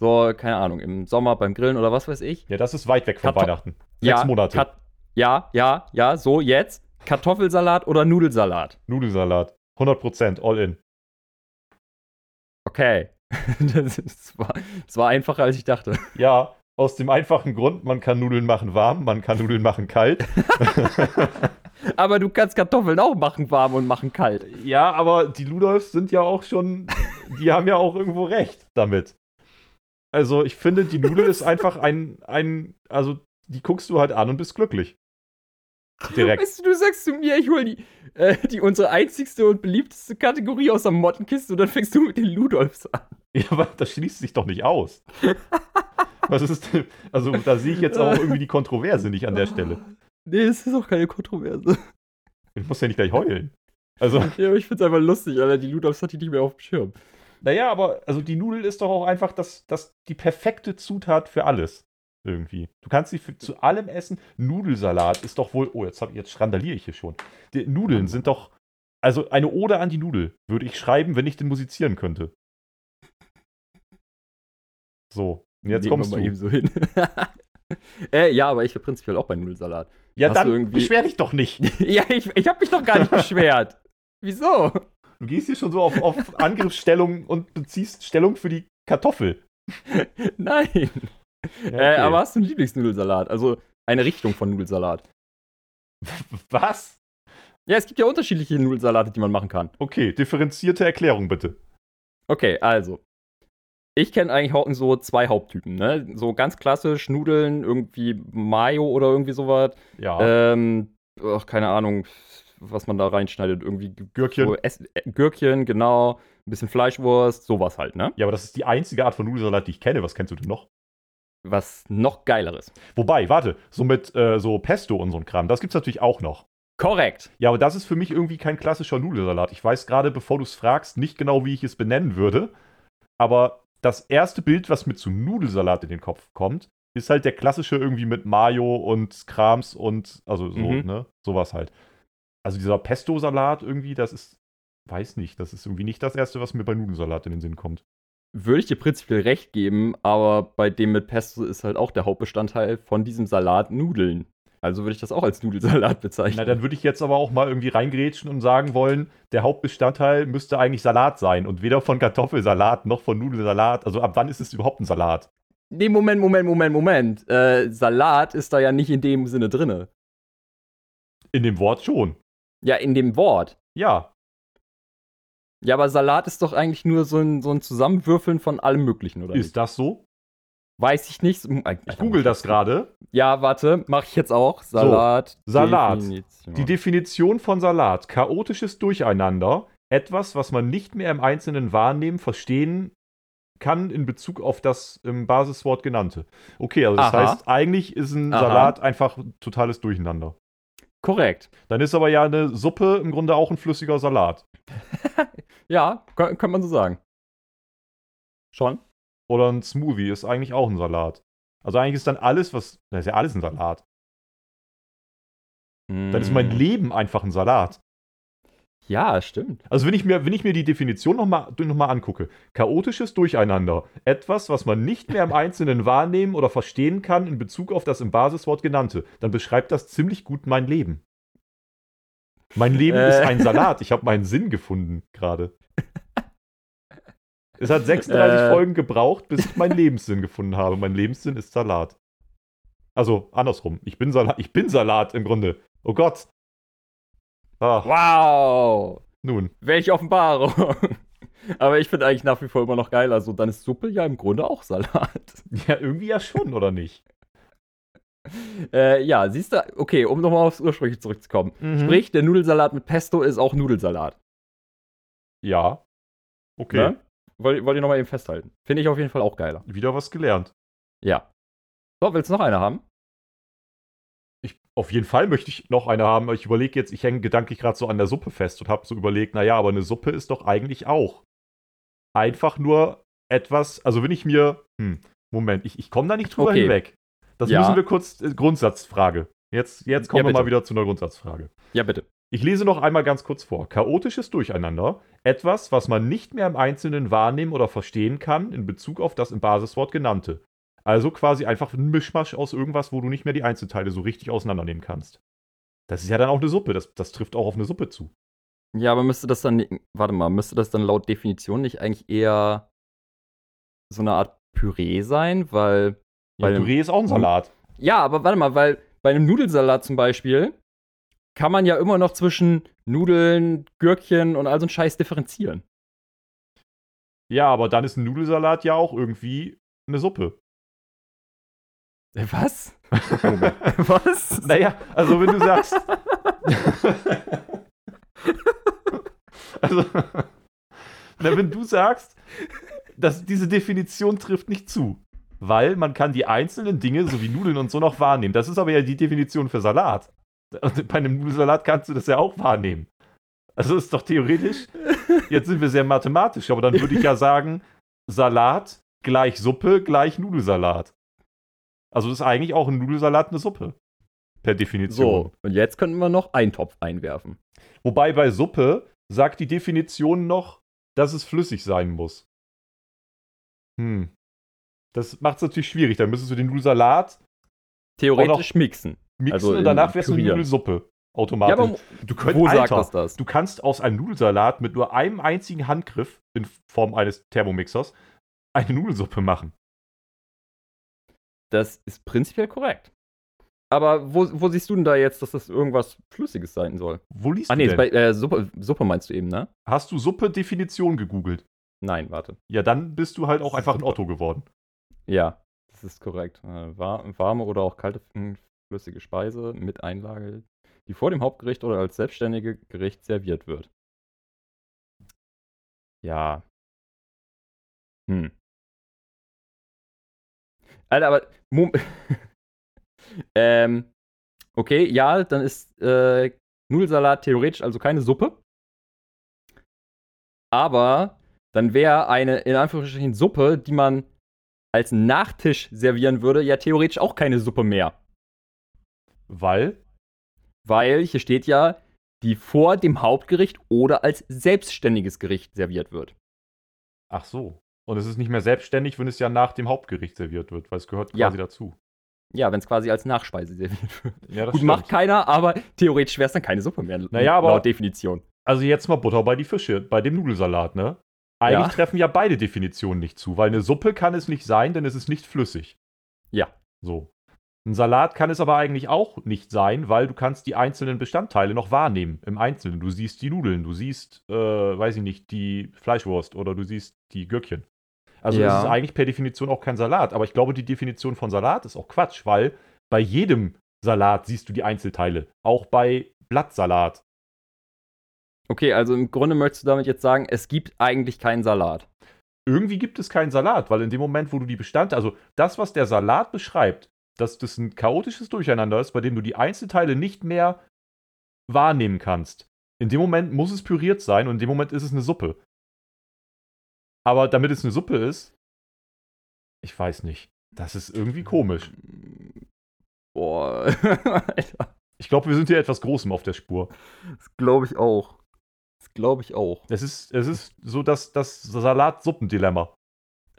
so, keine Ahnung, im Sommer beim Grillen oder was weiß ich. ja, das ist weit weg von Karto- Weihnachten. Sechs ja, Monate. Kat ja, ja, ja, so jetzt. Kartoffelsalat oder Nudelsalat? Nudelsalat. 100% all in. Okay. das, ist, war, das war einfacher, als ich dachte. Ja, aus dem einfachen Grund, man kann Nudeln machen warm, man kann Nudeln machen kalt. Aber du kannst Kartoffeln auch machen warm und machen kalt. ja, aber die Ludolfs sind ja auch schon, die haben ja auch irgendwo recht damit. Also ich finde, die Nudel ist einfach ein, ein, also die guckst du halt an und bist glücklich. Direkt. Weißt du, du sagst zu mir, ich hole die, äh, die unsere einzigste und beliebteste Kategorie aus der Mottenkiste und dann fängst du mit den Ludolfs an. Ja, aber das schließt sich doch nicht aus. Was ist denn, also da sehe ich jetzt auch irgendwie die Kontroverse nicht an der Stelle. Nee, es ist auch keine Kontroverse. Ich muss ja nicht gleich heulen. Also, Ja, aber ich find's einfach lustig, Alter. Die Ludolfs hat die nicht mehr auf dem Schirm. Naja, aber also die Nudel ist doch auch einfach das, das, die perfekte Zutat für alles. Irgendwie. Du kannst sie für, zu allem essen. Nudelsalat ist doch wohl. Oh, jetzt, hab, jetzt schrandaliere ich hier schon. Die Nudeln sind doch. Also eine Ode an die Nudel würde ich schreiben, wenn ich den musizieren könnte. So, und jetzt Legen kommst du. mal eben so hin. äh, ja, aber ich wäre prinzipiell auch bei Nudelsalat. Ja, Hast dann irgendwie- beschwer dich doch nicht. ja, ich, ich habe mich doch gar nicht beschwert. Wieso? Du gehst hier schon so auf, auf Angriffsstellung und beziehst Stellung für die Kartoffel. Nein. Ja, Äh, okay. aber hast du einen Lieblingsnudelsalat? Also eine Richtung von Nudelsalat. Was? Ja, es gibt ja unterschiedliche Nudelsalate, die man machen kann. Okay, differenzierte Erklärung bitte. Okay, also. Ich kenne eigentlich auch so zwei Haupttypen, ne? So ganz klassisch Nudeln, irgendwie Mayo oder irgendwie sowas. Ja. Ähm, ach, keine Ahnung, was man da reinschneidet. Irgendwie Gürkchen. So Ess äh, Gürkchen, genau. Ein bisschen Fleischwurst, sowas halt, ne? Ja, aber das ist die einzige Art von Nudelsalat, die ich kenne. Was kennst du denn noch? Was noch geileres. Wobei, warte, so mit äh, so Pesto und so ein Kram, das gibt's natürlich auch noch. Korrekt. Ja, aber das ist für mich irgendwie kein klassischer Nudelsalat. Ich weiß gerade, bevor du es fragst, nicht genau, wie ich es benennen würde. Aber das erste Bild, was mir zu Nudelsalat in den Kopf kommt, ist halt der klassische irgendwie mit Mayo und Krams und also so, Mhm. ne? Sowas halt. Also dieser Pesto-Salat irgendwie, das ist, weiß nicht, das ist irgendwie nicht das erste, was mir bei Nudelsalat in den Sinn kommt. Würde ich dir prinzipiell recht geben, aber bei dem mit Pesto ist halt auch der Hauptbestandteil von diesem Salat Nudeln. Also würde ich das auch als Nudelsalat bezeichnen. Na, dann würde ich jetzt aber auch mal irgendwie reingrätschen und sagen wollen, der Hauptbestandteil müsste eigentlich Salat sein und weder von Kartoffelsalat noch von Nudelsalat. Also ab wann ist es überhaupt ein Salat? Nee, Moment, Moment, Moment, Moment. Äh, Salat ist da ja nicht in dem Sinne drinne. In dem Wort schon. Ja, in dem Wort. Ja. Ja, aber Salat ist doch eigentlich nur so ein, so ein Zusammenwürfeln von allem Möglichen, oder? Ist das so? nicht? Weiß ich nicht. Ich google das gerade. Ja, warte, mache ich jetzt auch. Salat. Salat. Definition. Die Definition von Salat: chaotisches Durcheinander. Etwas, was man nicht mehr im Einzelnen wahrnehmen, verstehen kann in Bezug auf das im Basiswort genannte. Okay, also das Aha. heißt, eigentlich ist ein Aha. Salat einfach totales Durcheinander. Korrekt. Dann ist aber ja eine Suppe im Grunde auch ein flüssiger Salat. Ja, kö- könnte man so sagen. Schon? Oder ein Smoothie ist eigentlich auch ein Salat. Also eigentlich ist dann alles, was. Das ist ja alles ein Salat. Dann ist mein Hm. Leben einfach ein Salat. Ja, stimmt. Also wenn ich mir, wenn ich mir die Definition nochmal noch mal angucke, chaotisches Durcheinander, etwas, was man nicht mehr im Einzelnen wahrnehmen oder verstehen kann in Bezug auf das im Basiswort genannte, dann beschreibt das ziemlich gut mein Leben. Mein Leben Äh. ist ein Salat. Ich habe meinen Sinn gefunden gerade. Es hat 36 Äh. Folgen gebraucht, bis ich meinen Lebenssinn gefunden habe. Mein Lebenssinn ist Salat. Also andersrum. Ich bin Salat. Ich bin Salat im Grunde. Oh Gott. Ah, Wow. nun. Welche Offenbarung. Aber ich finde eigentlich nach wie vor immer noch geil. Also dann ist Suppe ja im Grunde auch Salat. Ja, irgendwie ja schon, oder nicht? Äh, ja, siehst du, okay, um nochmal aufs Ursprüngliche zurückzukommen. Mhm. Sprich, der Nudelsalat mit Pesto ist auch Nudelsalat. Ja. Okay. Ne? Wollt, wollt ihr nochmal eben festhalten. Finde ich auf jeden Fall auch geiler. Wieder was gelernt. Ja. So, willst du noch eine haben? Auf jeden Fall möchte ich noch eine haben. aber Ich überlege jetzt, ich hänge gedanklich gerade so an der Suppe fest und habe so überlegt, naja, aber eine Suppe ist doch eigentlich auch einfach nur etwas, also wenn ich mir, hm, Moment, ich, ich komme da nicht drüber Okay. hinweg. Das Ja. müssen wir kurz, äh, Grundsatzfrage. Jetzt, jetzt kommen Ja, wir mal wieder zu einer Grundsatzfrage. Ja, bitte. Ich lese noch einmal ganz kurz vor. Chaotisches Durcheinander. Etwas, was man nicht mehr im Einzelnen wahrnehmen oder verstehen kann in Bezug auf das im Basiswort genannte. Also quasi einfach ein Mischmasch aus irgendwas, wo du nicht mehr die Einzelteile so richtig auseinandernehmen kannst. Das ist ja dann auch eine Suppe. Das, das trifft auch auf eine Suppe zu. Ja, aber müsste das dann, warte mal, müsste das dann laut Definition nicht eigentlich eher so eine Art Püree sein? Weil, Ja, Bei Püree ist auch ein Salat. ja, aber warte mal, weil bei einem Nudelsalat zum Beispiel kann man ja immer noch zwischen Nudeln, Gürkchen und all so ein Scheiß differenzieren. Ja, aber dann ist ein Nudelsalat ja auch irgendwie eine Suppe. Äh, Was? Was? Naja, also wenn du sagst. also, na, wenn du sagst, dass diese Definition trifft nicht zu. Weil man kann die einzelnen Dinge, so wie Nudeln und so, noch wahrnehmen. Das ist aber ja die Definition für Salat. Und bei einem Nudelsalat kannst du das ja auch wahrnehmen. Also ist doch theoretisch, jetzt sind wir sehr mathematisch, aber dann würde ich ja sagen, Salat gleich Suppe gleich Nudelsalat. Also ist eigentlich auch ein Nudelsalat eine Suppe. Per Definition. So, und jetzt könnten wir noch einen Topf einwerfen. Wobei bei Suppe sagt die Definition noch, dass es flüssig sein muss. Hm. Das macht es natürlich schwierig. Dann müsstest du den Nudelsalat Theoretisch mixen. mixen Also und danach wär's eine Pürieren. Nudelsuppe. Ja, Automatisch. aber du könnt, wo Alter, sagt das das? Du kannst aus einem Nudelsalat mit nur einem einzigen Handgriff in Form eines Thermomixers eine Nudelsuppe machen. Das ist prinzipiell korrekt. Aber wo, wo siehst du denn da jetzt, dass das irgendwas Flüssiges sein soll? Wo liest Ah, du nee, denn? ist bei, äh, Suppe, Suppe meinst du eben, ne? Hast du Suppe-Definition gegoogelt? Nein, warte. Ja, dann bist du halt auch einfach ein Otto geworden. Ja, das ist korrekt. Äh, war, warme oder auch kalte mh, flüssige Speise mit Einlage, die vor dem Hauptgericht oder als selbstständige Gericht serviert wird. Ja. Hm. Alter, aber. Ähm. Okay, ja, dann ist äh, Nudelsalat theoretisch also keine Suppe. Aber dann wäre eine in Anführungsstrichen Suppe, die man als Nachtisch servieren würde, ja theoretisch auch keine Suppe mehr. Weil Weil hier steht ja, die vor dem Hauptgericht oder als selbstständiges Gericht serviert wird. Ach so. Und es ist nicht mehr selbstständig, wenn es ja nach dem Hauptgericht serviert wird, weil es gehört Ja. quasi dazu. Ja, wenn es quasi als Nachspeise serviert wird. Ja, das Gut, macht keiner, aber theoretisch wäre es dann keine Suppe mehr. Naja, aber- Laut Definition. Also jetzt mal Butter bei die Fische, bei dem Nudelsalat, ne? Eigentlich Ja. treffen ja beide Definitionen nicht zu, weil eine Suppe kann es nicht sein, denn es ist nicht flüssig. Ja. So. Ein Salat kann es aber eigentlich auch nicht sein, weil du kannst die einzelnen Bestandteile noch wahrnehmen im Einzelnen. Du siehst die Nudeln, du siehst, äh, weiß ich nicht, die Fleischwurst oder du siehst die Gürkchen. Also Ja. es ist eigentlich per Definition auch kein Salat. Aber ich glaube, die Definition von Salat ist auch Quatsch, weil bei jedem Salat siehst du die Einzelteile. Auch bei Blattsalat. Okay, also im Grunde möchtest du damit jetzt sagen, es gibt eigentlich keinen Salat. irgendwie gibt es keinen Salat, weil in dem Moment, wo du die Bestandteile, also das, was der Salat beschreibt, dass das ein chaotisches Durcheinander ist, bei dem du die Einzelteile nicht mehr wahrnehmen kannst. In dem Moment muss es püriert sein und in dem Moment ist es eine Suppe. Aber damit es eine Suppe ist, ich weiß nicht. Das ist irgendwie komisch. Boah, Alter. Ich glaube, wir sind hier etwas Großem auf der Spur. Das glaube ich auch. Das glaube ich auch. Es ist, es ist so das, das Salat-Suppendilemma.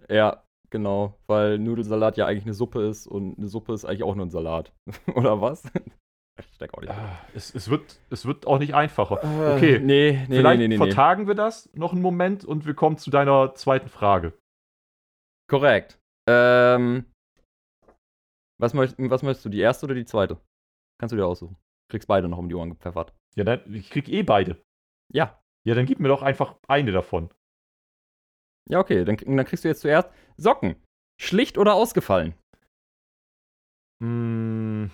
Ja, genau. Weil Nudelsalat ja eigentlich eine Suppe ist und eine Suppe ist eigentlich auch nur ein Salat. Oder was? Ich steck auch nicht. Ah, Es, es, wird, es wird auch nicht einfacher. Äh, Okay, Nee, nee, Vielleicht nee, nee, vertagen wir das noch einen Moment und wir kommen zu deiner zweiten Frage. Korrekt. Ähm. Was, möcht, was möchtest du, die erste oder die zweite? Kannst du dir aussuchen. Kriegst beide noch um die Ohren gepfeffert. Ja, dann, ich krieg eh beide. Ja. Ja, dann gib mir doch einfach eine davon. Ja, okay, dann, dann kriegst du jetzt zuerst Socken. Schlicht oder ausgefallen? Mm.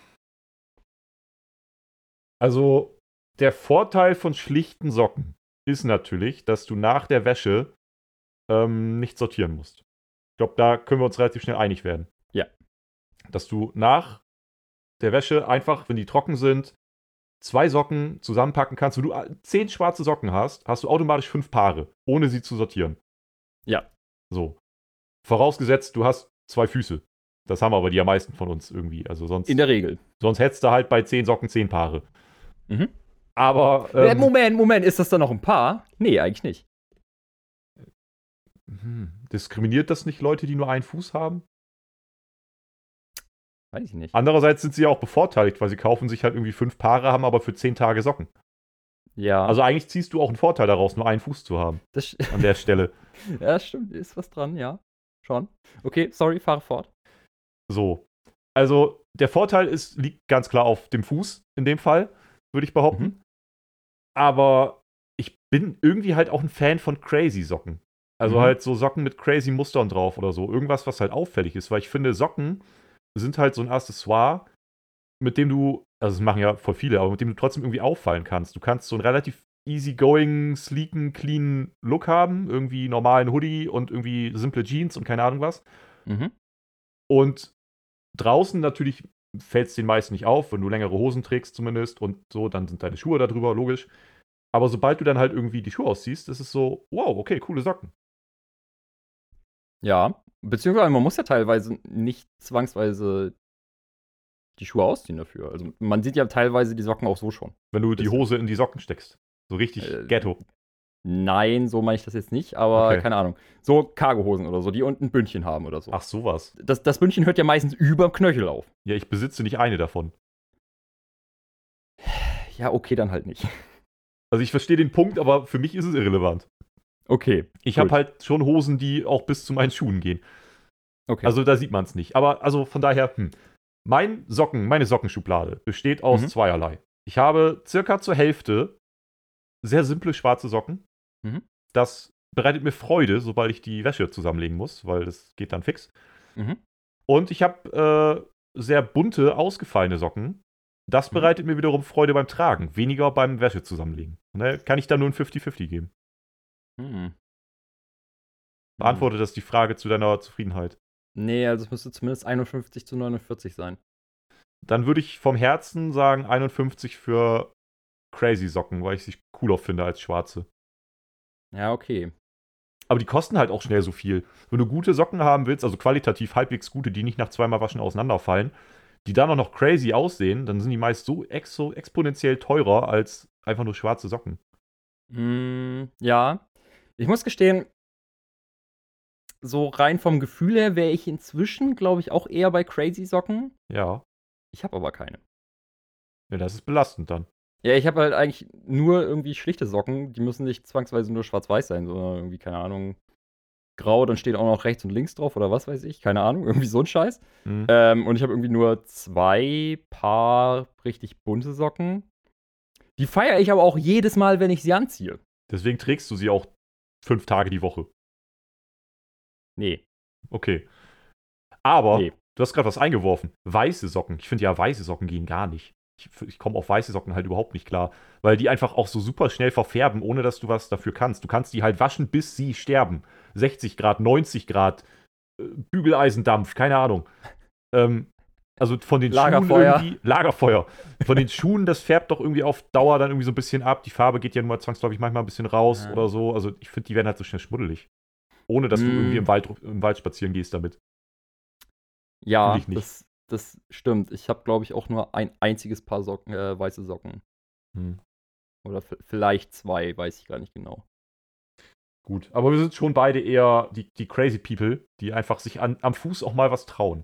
Also, der Vorteil von schlichten Socken ist natürlich, dass du nach der Wäsche ähm, nicht sortieren musst. Ich glaube, da können wir uns relativ schnell einig werden. Ja. Dass du nach der Wäsche einfach, wenn die trocken sind, zwei Socken zusammenpacken kannst. Wenn du äh, zehn schwarze Socken hast, hast du automatisch fünf Paare, ohne sie zu sortieren. Ja. So. Vorausgesetzt, du hast zwei Füße. Das haben aber die am meisten von uns irgendwie. Also sonst, In der Regel. sonst hättest du halt bei zehn Socken zehn Paare. Mhm. Aber. Äh, Ähm, Moment, Moment, ist das dann noch ein Paar? Nee, eigentlich nicht. hm, diskriminiert das nicht Leute, die nur einen Fuß haben? Weiß ich nicht. Andererseits sind sie ja auch bevorteiligt, weil sie kaufen sich halt irgendwie fünf Paare, haben aber für zehn Tage Socken. Ja, Also eigentlich ziehst du auch einen Vorteil daraus, nur einen Fuß zu haben. An der Stelle. ja, stimmt, ist was dran, ja. Schon. Okay, sorry, fahre fort. So. Also, der Vorteil ist, liegt ganz klar auf dem Fuß, in dem Fall, würde ich behaupten. Mhm. Aber ich bin irgendwie halt auch ein Fan von crazy Socken. Also Mhm. halt so Socken mit crazy Mustern drauf oder so. Irgendwas, was halt auffällig ist, weil ich finde, Socken sind halt so ein Accessoire, mit dem du, also das machen ja voll viele, aber mit dem du trotzdem irgendwie auffallen kannst. Du kannst so einen relativ easygoing, sleeken, clean Look haben, irgendwie normalen Hoodie und irgendwie simple Jeans und keine Ahnung was. Mhm. Und draußen natürlich fällt es den meisten nicht auf, wenn du längere Hosen trägst zumindest und so, dann sind deine Schuhe da drüber, logisch. Aber sobald du dann halt irgendwie die Schuhe ausziehst, ist es so, wow, okay, coole Socken. Ja, beziehungsweise man muss ja teilweise nicht zwangsweise die Schuhe ausziehen dafür. Also man sieht ja teilweise die Socken auch so schon. Wenn du die. Hose in die Socken steckst. So richtig Äh, Ghetto. Nein, so meine ich das jetzt nicht, aber Okay. keine Ahnung. So Cargohosen oder so, die unten ein Bündchen haben oder so. Ach, sowas. Das, das Bündchen hört ja meistens über Knöchel auf. Ja, ich besitze nicht eine davon. Ja, okay, dann halt nicht. Also ich verstehe den Punkt, aber für mich ist es irrelevant. Okay. Ich habe halt schon Hosen, die auch bis zu meinen Schuhen gehen. Okay. Also da sieht man es nicht. Aber also von daher, hm. Mein Socken, meine Sockenschublade besteht aus Mhm. zweierlei. Ich habe circa zur Hälfte sehr simple schwarze Socken. Mhm. Das bereitet mir Freude, sobald ich die Wäsche zusammenlegen muss, weil das geht dann fix. Mhm. Und ich habe äh, sehr bunte, ausgefallene Socken. Das Mhm. bereitet mir wiederum Freude beim Tragen, weniger beim Wäsche zusammenlegen. Ne, kann ich da nur ein 50-50 geben. Hm. Beantwortet das die Frage zu deiner Zufriedenheit? Nee, also es müsste zumindest 51 zu 49 sein. Dann würde ich vom Herzen sagen 51 für Crazy Socken, weil ich sie cooler finde als schwarze. Ja, okay. Aber die kosten halt auch schnell so viel. Wenn du gute Socken haben willst, also qualitativ halbwegs gute, die nicht nach zweimal Waschen auseinanderfallen, die dann auch noch crazy aussehen, dann sind die meist so exo exponentiell teurer als einfach nur schwarze Socken. Hm, ja. Ich muss gestehen, so rein vom Gefühl her wäre ich inzwischen, glaube ich, auch eher bei Crazy Socken. Ja. Ich habe aber keine. Ja, das ist belastend dann. Ja, ich habe halt eigentlich nur irgendwie schlichte Socken. Die müssen nicht zwangsweise nur schwarz-weiß sein, sondern irgendwie, keine Ahnung, grau, dann steht auch noch rechts und links drauf oder was weiß ich. Keine Ahnung, irgendwie so ein Scheiß. Hm. Ähm, und ich habe irgendwie nur zwei Paar richtig bunte Socken. Die feiere ich aber auch jedes Mal, wenn ich sie anziehe. Deswegen trägst du sie auch fünf Tage die Woche. Nee. Okay. Aber Nee. du hast gerade was eingeworfen. Weiße Socken. Ich finde ja, weiße Socken gehen gar nicht. Ich, ich komme auf weiße Socken halt überhaupt nicht klar, weil die einfach auch so super schnell verfärben, ohne dass du was dafür kannst. Du kannst die halt waschen, bis sie sterben. 60 Grad, 90 Grad, äh, Bügeleisendampf, keine Ahnung. Ähm, also von den Lagerfeuer. Schuhen irgendwie. Lagerfeuer. Von den Schuhen, das färbt doch irgendwie auf Dauer dann irgendwie so ein bisschen ab. Die Farbe geht ja nur zwangsläufig manchmal ein bisschen raus Ja. oder so. Also ich finde, die werden halt so schnell schmuddelig. Ohne dass du Mm. irgendwie im Wald, im Wald spazieren gehst damit. Ja, das, das stimmt. Ich habe, glaube ich, auch nur ein einziges Paar Socken, äh, weiße Socken. Hm. Oder vielleicht zwei, weiß ich gar nicht genau. Gut, aber wir sind schon beide eher die, die crazy people, die einfach sich an, am Fuß auch mal was trauen.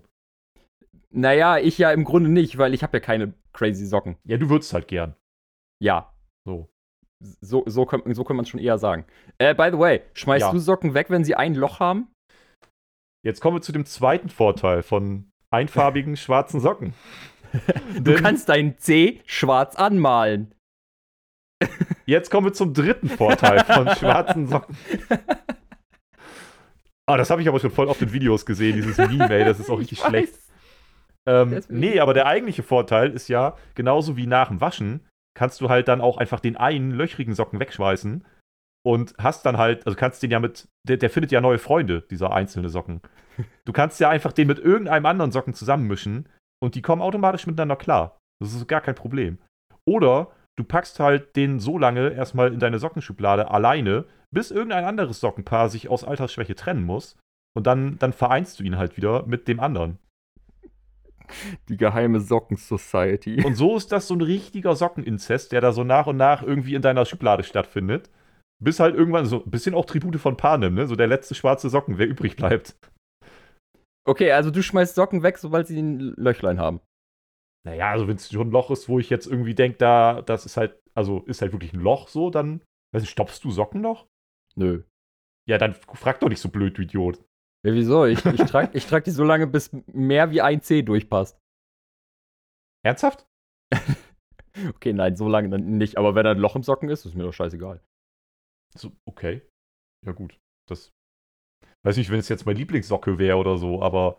Naja, ich ja im Grunde nicht, weil ich habe ja keine crazy Socken. Ja, du würdest halt gern. Ja, So. so, so, kann, so kann man es schon eher sagen. Äh, by the way, schmeißt Ja. du Socken weg, wenn sie ein Loch haben? Jetzt kommen wir zu dem zweiten Vorteil von einfarbigen schwarzen Socken. Du kannst deinen C schwarz anmalen. jetzt kommen wir zum dritten Vorteil von schwarzen Socken. Ah, das habe ich aber schon voll oft in Videos gesehen, dieses Meme, ey, das ist auch richtig schlecht. Ähm, nee, aber der eigentliche Vorteil ist ja, genauso wie nach dem Waschen, kannst du halt dann auch einfach den einen löchrigen Socken wegschmeißen und hast dann halt, also kannst den ja mit, der, der findet ja neue Freunde, dieser einzelne Socken. Du kannst ja einfach den mit irgendeinem anderen Socken zusammenmischen und die kommen automatisch miteinander klar. Das ist gar kein Problem. Oder du packst halt den so lange erstmal in deine Sockenschublade alleine, bis irgendein anderes Sockenpaar sich aus Altersschwäche trennen muss. Und dann, dann vereinst du ihn halt wieder mit dem anderen. Die geheime Socken-Society. Und so ist das so ein richtiger Sockeninzest, der da so nach und nach irgendwie in deiner Schublade stattfindet. Bis halt irgendwann so ein bisschen auch Tribute von Panem, ne? So der letzte schwarze Socken, wer übrig bleibt. Okay, also du schmeißt Socken weg, sobald sie ein Löchlein haben. Naja, also wenn es schon ein Loch ist, wo ich jetzt irgendwie denke, da, das ist halt, also ist halt wirklich ein Loch so, dann, weiß nicht, stopfst du Socken noch? Nö. Ja, dann frag doch nicht so blöd, du Idiot. Ja, wieso? Ich, ich trage ich trag die so lange, bis mehr wie ein C durchpasst. Ernsthaft? okay, nein, so lange dann nicht. Aber wenn da ein Loch im Socken ist, ist mir doch scheißegal. So, okay. Ja, gut. Das. Weiß nicht, wenn es jetzt mein Lieblingssocke wäre oder so, aber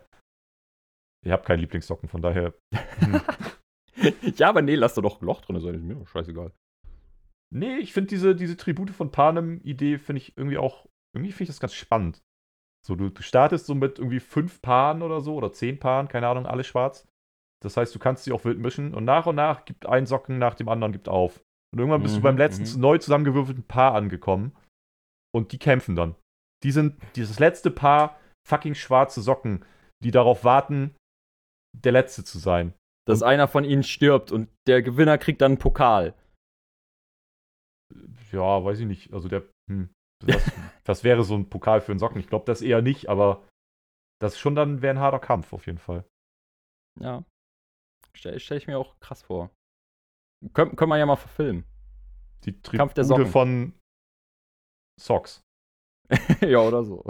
ich habe keinen Lieblingssocken, von daher. Hm. ja, aber nee, lass da doch ein Loch drin sein, ist mir doch scheißegal. Nee, ich finde diese, diese Tribute von Panem-Idee, finde ich irgendwie auch, irgendwie finde ich das ganz spannend. So, du, du startest so mit irgendwie fünf Paaren oder so, oder zehn Paaren, keine Ahnung, alle schwarz. Das heißt, du kannst sie auch wild mischen und nach und nach gibt ein Socken nach dem anderen gibt auf. Und irgendwann bist mhm, du beim letzten mhm. neu zusammengewürfelten Paar angekommen und die kämpfen dann. Die sind dieses letzte Paar fucking schwarze Socken, die darauf warten, der Letzte zu sein. Dass und einer von ihnen stirbt und der Gewinner kriegt dann einen Pokal. Ja, weiß ich nicht. Also der, hm, das, das wäre so ein Pokal für einen Socken. Ich glaube das eher nicht, aber das schon dann wäre ein harter Kampf auf jeden Fall. Ja. Stelle stell ich mir auch krass vor. Können, können wir ja mal verfilmen. Die Tribute Kampf der Socken. von Socks. ja, oder so.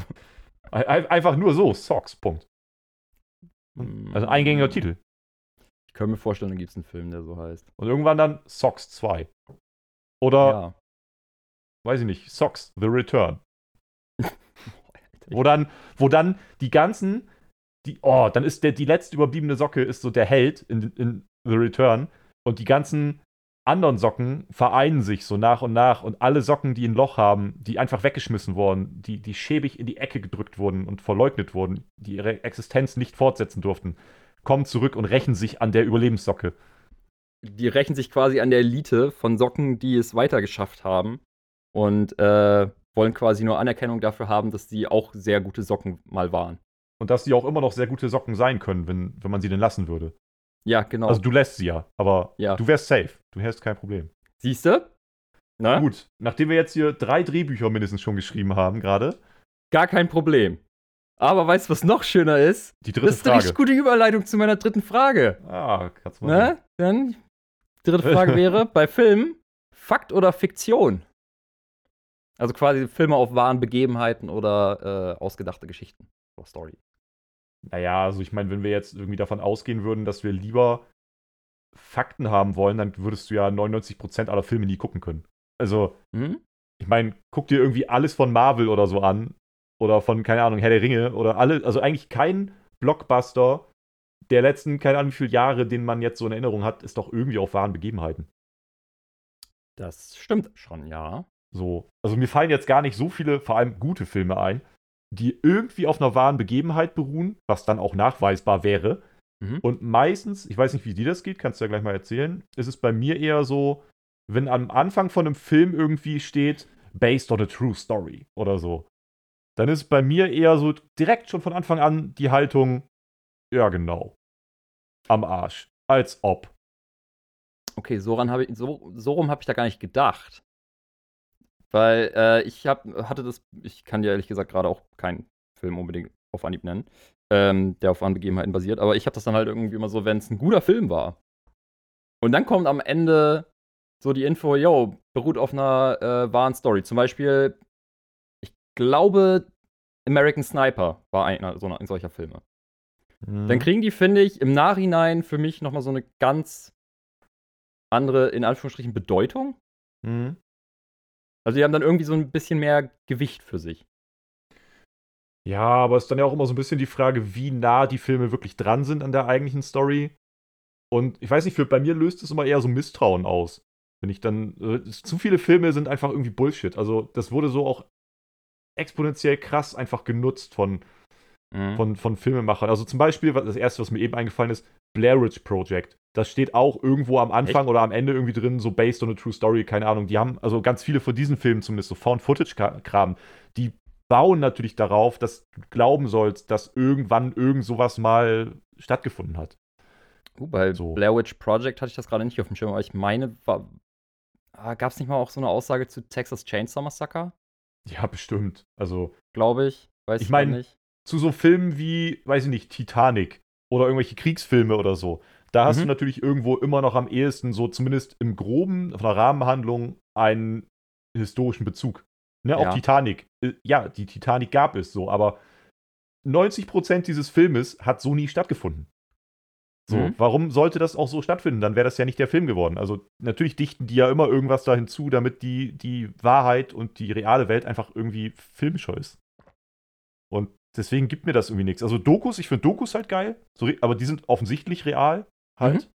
Einfach nur so, Socks, Punkt. Also ein eingängiger Titel. Ich kann mir vorstellen, da gibt es einen Film, der so heißt. Und irgendwann dann Socks 2. Oder, ja. weiß ich nicht, Socks The Return. wo, dann, wo dann die ganzen, die, oh, dann ist der, die letzte überbliebene Socke ist so der Held in, in The Return. Und die ganzen anderen Socken vereinen sich so nach und nach und alle Socken, die ein Loch haben, die einfach weggeschmissen wurden, die, die schäbig in die Ecke gedrückt wurden und verleugnet wurden, die ihre Existenz nicht fortsetzen durften, kommen zurück und rächen sich an der Überlebenssocke. Die rächen sich quasi an der Elite von Socken, die es weitergeschafft haben und äh, wollen quasi nur Anerkennung dafür haben, dass sie auch sehr gute Socken mal waren. Und dass sie auch immer noch sehr gute Socken sein können, wenn, wenn man sie denn lassen würde. Ja, genau. Also du lässt sie ja, aber ja. du wärst safe. Du hättest kein Problem. Siehst du? Na? Gut, nachdem wir jetzt hier drei Drehbücher mindestens schon geschrieben haben gerade. Gar kein Problem. Aber weißt du, was noch schöner ist? Die dritte Frage. Das ist eine richtig gute Überleitung zu meiner dritten Frage. Ah, kannst du mal. Na? Dann, dritte Frage wäre, bei Filmen, Fakt oder Fiktion? Also quasi Filme auf wahren Begebenheiten oder äh, ausgedachte Geschichten. Oder Story. Naja, also ich meine, wenn wir jetzt irgendwie davon ausgehen würden, dass wir lieber Fakten haben wollen, dann würdest du ja 99% aller Filme nie gucken können. Also, mhm. ich meine, guck dir irgendwie alles von Marvel oder so an. Oder von, keine Ahnung, Herr der Ringe oder alle, also eigentlich kein Blockbuster der letzten, keine Ahnung, wie viele Jahre, den man jetzt so in Erinnerung hat, ist doch irgendwie auf wahren Begebenheiten. Das stimmt schon, ja. So. Also mir fallen jetzt gar nicht so viele, vor allem gute Filme ein die irgendwie auf einer wahren Begebenheit beruhen, was dann auch nachweisbar wäre. Mhm. Und meistens, ich weiß nicht, wie dir das geht, kannst du ja gleich mal erzählen, ist es bei mir eher so, wenn am Anfang von einem Film irgendwie steht, based on a true story oder so, dann ist bei mir eher so direkt schon von Anfang an die Haltung, ja genau, am Arsch, als ob. Okay, so, ich, so, so rum habe ich da gar nicht gedacht. Weil äh, ich hab, hatte das, ich kann dir ehrlich gesagt gerade auch keinen Film unbedingt auf Anhieb nennen, ähm, der auf wahren Begebenheiten basiert, aber ich habe das dann halt irgendwie immer so, wenn es ein guter Film war. Und dann kommt am Ende so die Info, yo, beruht auf einer äh, wahren Story. Zum Beispiel, ich glaube, American Sniper war einer so ein solcher Filme. Mhm. Dann kriegen die, finde ich, im Nachhinein für mich nochmal so eine ganz andere, in Anführungsstrichen, Bedeutung. Mhm. Also die haben dann irgendwie so ein bisschen mehr Gewicht für sich. Ja, aber es ist dann ja auch immer so ein bisschen die Frage, wie nah die Filme wirklich dran sind an der eigentlichen Story. Und ich weiß nicht, für, bei mir löst es immer eher so Misstrauen aus. Wenn ich dann. Äh, zu viele Filme sind einfach irgendwie Bullshit. Also, das wurde so auch exponentiell krass einfach genutzt von, mhm. von, von Filmemachern. Also zum Beispiel, das erste, was mir eben eingefallen ist, Blair Witch Project. Das steht auch irgendwo am Anfang Echt? oder am Ende irgendwie drin, so based on a true story, keine Ahnung. Die haben, also ganz viele von diesen Filmen zumindest, so Found-Footage-Kram, die bauen natürlich darauf, dass du glauben sollst, dass irgendwann irgend sowas mal stattgefunden hat. Uh, bei so. Blair Witch Project hatte ich das gerade nicht auf dem Schirm, aber ich meine, ah, gab es nicht mal auch so eine Aussage zu Texas Chainsaw Massacre? Ja, bestimmt. Also. Glaube ich. Weiß ich mein, nicht. Zu so Filmen wie, weiß ich nicht, Titanic oder irgendwelche Kriegsfilme oder so. Da hast mhm. du natürlich irgendwo immer noch am ehesten so, zumindest im Groben, von der Rahmenhandlung, einen historischen Bezug. Ne, auch ja. Titanic. Äh, ja, die Titanic gab es so, aber 90% dieses Filmes hat so nie stattgefunden. So, mhm. warum sollte das auch so stattfinden? Dann wäre das ja nicht der Film geworden. Also natürlich dichten die ja immer irgendwas da hinzu, damit die, die Wahrheit und die reale Welt einfach irgendwie filmischer ist. Und deswegen gibt mir das irgendwie nichts. Also Dokus, ich finde Dokus halt geil, so, aber die sind offensichtlich real halt. Mhm.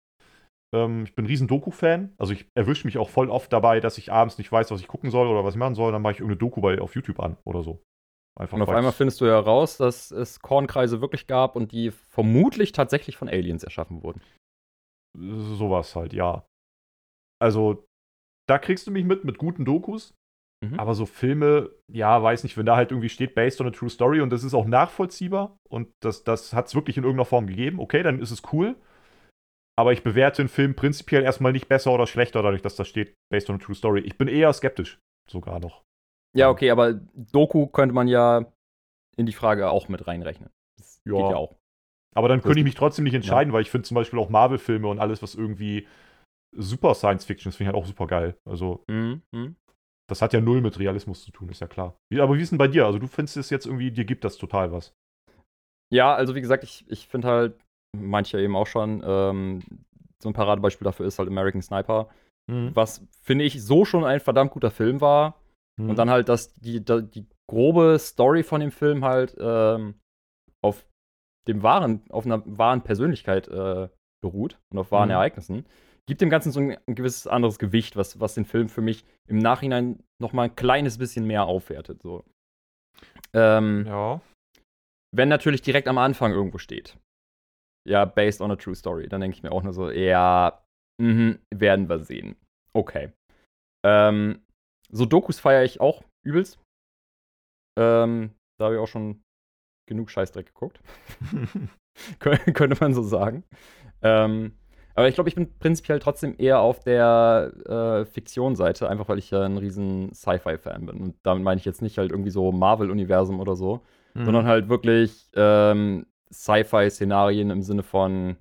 Ähm, ich bin ein riesen Doku-Fan. Also ich erwische mich auch voll oft dabei, dass ich abends nicht weiß, was ich gucken soll oder was ich machen soll. Dann mache ich irgendeine Doku bei, auf YouTube an oder so. Einfach und auf einmal findest du ja raus, dass es Kornkreise wirklich gab und die vermutlich tatsächlich von Aliens erschaffen wurden. Sowas halt, ja. Also, da kriegst du mich mit, mit guten Dokus. Mhm. Aber so Filme, ja, weiß nicht, wenn da halt irgendwie steht, based on a true story und das ist auch nachvollziehbar und das, das hat es wirklich in irgendeiner Form gegeben, okay, dann ist es cool. Aber ich bewerte einen Film prinzipiell erstmal nicht besser oder schlechter, dadurch, dass da steht, based on a true story. Ich bin eher skeptisch, sogar noch. Ja, okay, aber Doku könnte man ja in die Frage auch mit reinrechnen. Das ja. geht ja auch. Aber dann könnte ich mich trotzdem nicht entscheiden, ja. weil ich finde zum Beispiel auch Marvel-Filme und alles, was irgendwie super Science-Fiction ist, finde ich halt auch super geil. Also, mhm, mhm. das hat ja null mit Realismus zu tun, ist ja klar. Aber wie ist denn bei dir? Also, du findest es jetzt irgendwie, dir gibt das total was. Ja, also wie gesagt, ich, ich finde halt, manche eben auch schon, ähm, so ein Paradebeispiel dafür ist halt American Sniper. Mhm. Was, finde ich, so schon ein verdammt guter Film war. Mhm. Und dann halt, dass die, die grobe Story von dem Film halt ähm, auf dem wahren, auf einer wahren Persönlichkeit äh, beruht und auf wahren mhm. Ereignissen, gibt dem Ganzen so ein, ein, gewisses anderes Gewicht, was, was den Film für mich im Nachhinein noch mal ein kleines bisschen mehr aufwertet. So. Ähm, ja. Wenn natürlich direkt am Anfang irgendwo steht, ja, based on a true story, dann denke ich mir auch nur so, ja, mh, werden wir sehen. Okay. Ähm, so Dokus feiere ich auch übelst. Ähm, da habe ich auch schon genug Scheißdreck geguckt. könnte man so sagen. Ähm, aber ich glaube, ich bin prinzipiell trotzdem eher auf der äh, Fiktion-Seite, einfach weil ich ja ein riesen Sci-Fi-Fan bin. Und damit meine ich jetzt nicht halt irgendwie so Marvel-Universum oder so, mhm. sondern halt wirklich ähm, Sci-Fi-Szenarien im Sinne von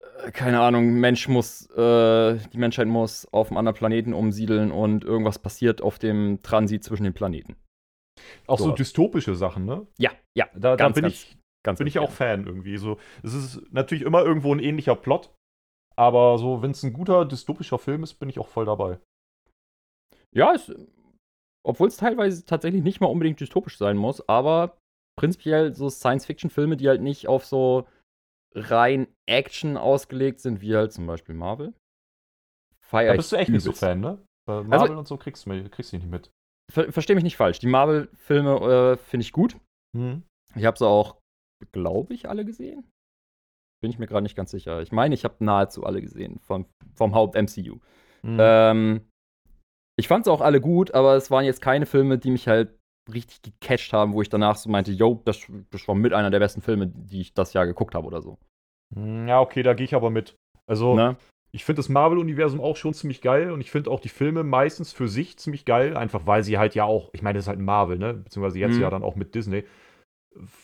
äh, keine Ahnung, Mensch muss, äh, die Menschheit muss auf einem anderen Planeten umsiedeln und irgendwas passiert auf dem Transit zwischen den Planeten. Auch so, so dystopische Sachen, ne? Ja, ja. Da, ganz, da bin ganz, ich, ganz bin ich auch Fan irgendwie. So, es ist natürlich immer irgendwo ein ähnlicher Plot, aber so, wenn es ein guter dystopischer Film ist, bin ich auch voll dabei. Ja, obwohl es teilweise tatsächlich nicht mal unbedingt dystopisch sein muss, aber prinzipiell so Science-Fiction-Filme, die halt nicht auf so rein Action ausgelegt sind, wie halt zum Beispiel Marvel. Feier da bist du echt nicht so Fan, ne? Bei Marvel also, und so kriegst du, kriegst du nicht mit. Ver Versteh mich nicht falsch. Die Marvel-Filme äh, finde ich gut. Mhm. Ich habe sie auch, glaube ich, alle gesehen. Bin ich mir gerade nicht ganz sicher. Ich meine, ich habe nahezu alle gesehen vom, vom Haupt-MCU. Mhm. Ähm, ich fand sie auch alle gut, aber es waren jetzt keine Filme, die mich halt richtig gecatcht haben, wo ich danach so meinte, yo, das, das war mit einer der besten Filme, die ich das Jahr geguckt habe oder so. Hm, ja, okay, da gehe ich aber mit. Also, ne? ich finde das Marvel-Universum auch schon ziemlich geil und ich finde auch die Filme meistens für sich ziemlich geil, einfach weil sie halt ja auch, ich meine, das ist halt Marvel, ne? Beziehungsweise jetzt mhm. ja dann auch mit Disney.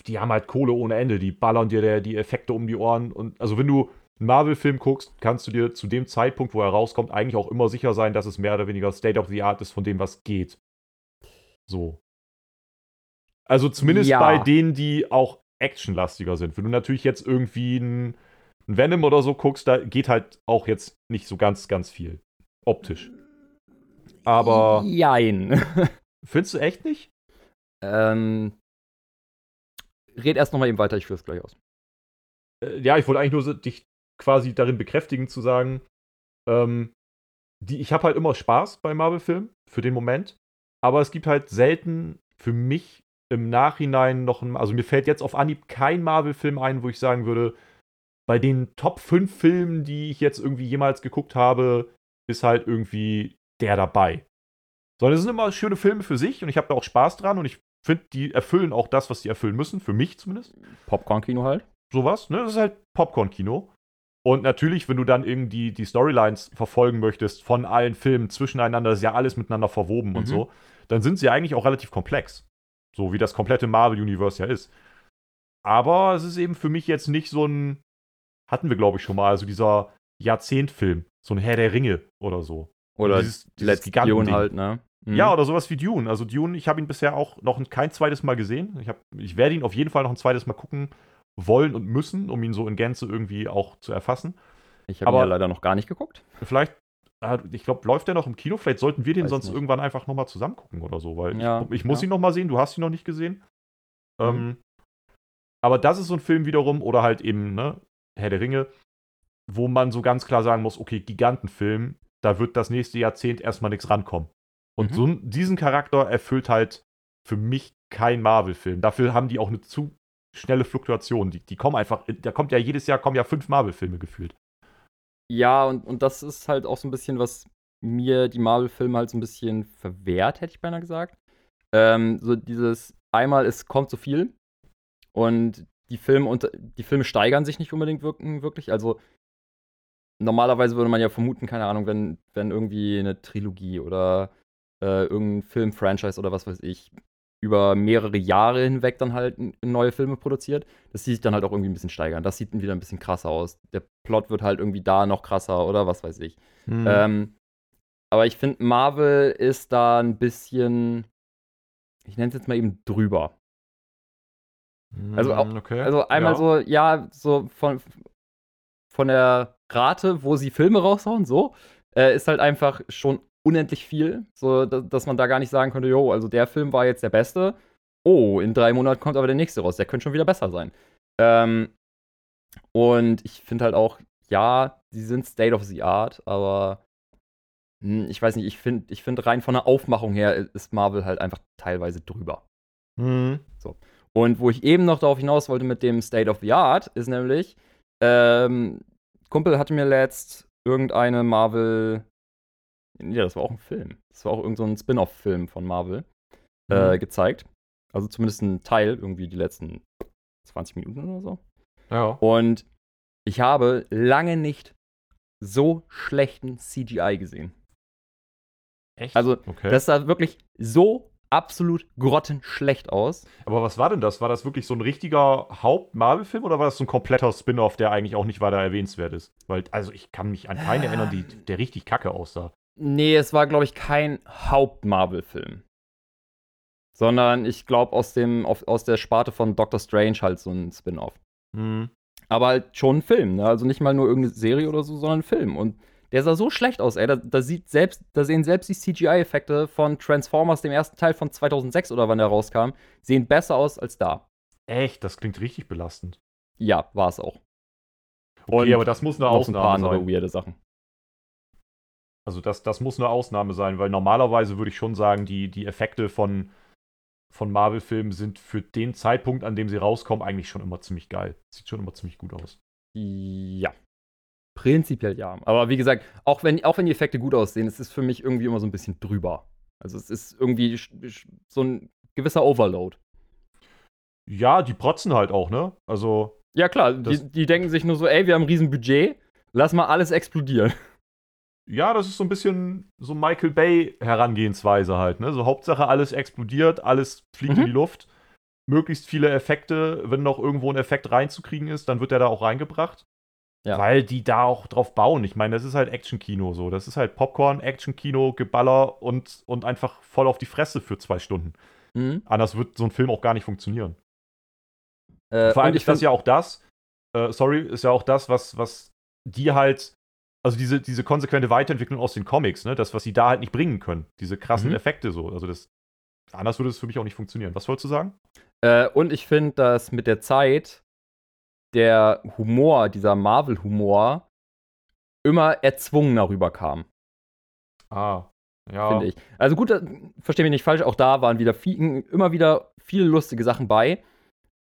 Die haben halt Kohle ohne Ende, die ballern dir der, die Effekte um die Ohren und also wenn du einen Marvel-Film guckst, kannst du dir zu dem Zeitpunkt, wo er rauskommt, eigentlich auch immer sicher sein, dass es mehr oder weniger State of the Art ist von dem, was geht. So. Also zumindest ja. bei denen, die auch actionlastiger sind. Wenn du natürlich jetzt irgendwie ein, ein Venom oder so guckst, da geht halt auch jetzt nicht so ganz, ganz viel. Optisch. Aber. Jein. Findest du echt nicht? Ähm, red erst noch mal eben weiter, ich führe es gleich aus. Äh, ja, ich wollte eigentlich nur so, dich quasi darin bekräftigen, zu sagen, ähm, die, ich habe halt immer Spaß bei Marvel-Filmen, für den Moment, aber es gibt halt selten für mich im Nachhinein noch ein, also mir fällt jetzt auf Anhieb kein Marvel-Film ein, wo ich sagen würde, bei den Top 5 Filmen, die ich jetzt irgendwie jemals geguckt habe, ist halt irgendwie der dabei. Sondern es sind immer schöne Filme für sich und ich habe da auch Spaß dran und ich finde, die erfüllen auch das, was sie erfüllen müssen, für mich zumindest. Popcorn-Kino halt. Sowas, ne? Das ist halt Popcorn-Kino. Und natürlich, wenn du dann irgendwie die Storylines verfolgen möchtest von allen Filmen zwischeneinander, ist ja alles miteinander verwoben mhm. und so, dann sind sie eigentlich auch relativ komplex. So wie das komplette Marvel-Universe ja ist. Aber es ist eben für mich jetzt nicht so ein, hatten wir glaube ich schon mal, also dieser Jahrzehntfilm, so ein Herr der Ringe oder so. Oder dieses, dieses Dune halt, ne? Mhm. Ja, oder sowas wie Dune. Also Dune, ich habe ihn bisher auch noch kein zweites Mal gesehen. Ich, hab, ich werde ihn auf jeden Fall noch ein zweites Mal gucken wollen und müssen, um ihn so in Gänze irgendwie auch zu erfassen. Ich habe ihn ja leider noch gar nicht geguckt. Vielleicht, ich glaube, läuft der noch im Kino? Vielleicht sollten wir den Weiß sonst nicht. irgendwann einfach nochmal zusammen gucken oder so, weil ja, ich, ich, muss ja. ihn nochmal sehen. Du hast ihn noch nicht gesehen. Mhm. Ähm, aber das ist so ein Film wiederum, oder halt eben, ne, Herr der Ringe, wo man so ganz klar sagen muss, okay, Gigantenfilm, da wird das nächste Jahrzehnt erstmal nichts rankommen. Und mhm. so diesen Charakter erfüllt halt für mich kein Marvel-Film. Dafür haben die auch eine zu schnelle Fluktuation. Die, die kommen einfach, da kommt ja jedes Jahr kommen ja fünf Marvel-Filme gefühlt. Ja, und, und das ist halt auch so ein bisschen, was mir die Marvel-Filme halt so ein bisschen verwehrt, hätte ich beinahe gesagt. Ähm, so dieses, einmal, es kommt so viel und die Filme, und, die Filme steigern sich nicht unbedingt wirken, wirklich. Also normalerweise würde man ja vermuten, keine Ahnung, wenn, wenn irgendwie eine Trilogie oder äh, irgendein Film-Franchise oder was weiß ich über mehrere Jahre hinweg dann halt neue Filme produziert, dass die sich dann halt auch irgendwie ein bisschen steigern. Das sieht wieder ein bisschen krasser aus. Der Plot wird halt irgendwie da noch krasser oder was weiß ich. Mhm. Ähm, aber ich finde, Marvel ist da ein bisschen, ich nenne es jetzt mal eben drüber. Also, auch, hm, okay. also einmal ja. so, ja, so von, von der Rate, wo sie Filme raushauen, so, äh, ist halt einfach schon unendlich viel, so dass man da gar nicht sagen könnte, jo, also der Film war jetzt der beste. Oh, in drei Monaten kommt aber der nächste raus, der könnte schon wieder besser sein. Ähm, und ich finde halt auch, ja, die sind State of the Art, aber hm, ich weiß nicht, ich finde ich find rein von der Aufmachung her ist Marvel halt einfach teilweise drüber. Mhm. So. Und wo ich eben noch darauf hinaus wollte mit dem State of the Art, ist nämlich, ähm, Kumpel hatte mir letzt irgendeine Marvel ja, das war auch ein Film. Das war auch irgendein so Spin-off-Film von Marvel äh, mhm. äh, gezeigt. Also zumindest ein Teil, irgendwie die letzten 20 Minuten oder so. Ja. Und ich habe lange nicht so schlechten CGI gesehen. Echt? Also, okay. das sah wirklich so absolut grottenschlecht aus. Aber was war denn das? War das wirklich so ein richtiger Haupt-Marvel-Film oder war das so ein kompletter Spin-off, der eigentlich auch nicht weiter erwähnenswert ist? Weil, also ich kann mich an keinen erinnern, die, der richtig kacke aussah. Nee, es war, glaube ich, kein Haupt-Marvel-Film. Sondern ich glaube aus, aus der Sparte von Doctor Strange halt so ein Spin-off. Mhm. Aber halt schon ein Film, ne? Also nicht mal nur irgendeine Serie oder so, sondern ein Film. Und der sah so schlecht aus, ey. Da, da sieht selbst, da sehen selbst die CGI-Effekte von Transformers, dem ersten Teil von 2006 oder wann der rauskam, sehen besser aus als da. Echt? Das klingt richtig belastend. Ja, war es auch. Okay, Und aber das muss eine Ausnahme ein paar andere sein. weirde Sachen. Also das, das muss eine Ausnahme sein, weil normalerweise würde ich schon sagen, die, die Effekte von, von Marvel-Filmen sind für den Zeitpunkt, an dem sie rauskommen, eigentlich schon immer ziemlich geil. Sieht schon immer ziemlich gut aus. Ja. Prinzipiell ja. Aber wie gesagt, auch wenn, auch wenn die Effekte gut aussehen, es ist für mich irgendwie immer so ein bisschen drüber. Also es ist irgendwie so ein gewisser Overload. Ja, die protzen halt auch, ne? Also. Ja, klar, die, die denken sich nur so, ey, wir haben ein riesen Budget, lass mal alles explodieren. Ja, das ist so ein bisschen so Michael Bay Herangehensweise halt, ne? So Hauptsache alles explodiert, alles fliegt mhm. in die Luft. Möglichst viele Effekte, wenn noch irgendwo ein Effekt reinzukriegen ist, dann wird der da auch reingebracht. Ja. Weil die da auch drauf bauen. Ich meine, das ist halt Action-Kino so. Das ist halt Popcorn, Action-Kino, Geballer und, und einfach voll auf die Fresse für zwei Stunden. Mhm. Anders wird so ein Film auch gar nicht funktionieren. Äh, Vor allem ist das ja auch das, äh, sorry, ist ja auch das, was, was die halt also diese, diese konsequente Weiterentwicklung aus den Comics, ne, das, was sie da halt nicht bringen können, diese krassen mhm. Effekte so. Also das Anders würde es für mich auch nicht funktionieren. Was wolltest du sagen? Äh, und ich finde, dass mit der Zeit der Humor, dieser Marvel-Humor, immer erzwungener rüberkam. Ah, ja. Finde ich. Also gut, verstehe mich nicht falsch, auch da waren wieder viel, immer wieder viele lustige Sachen bei.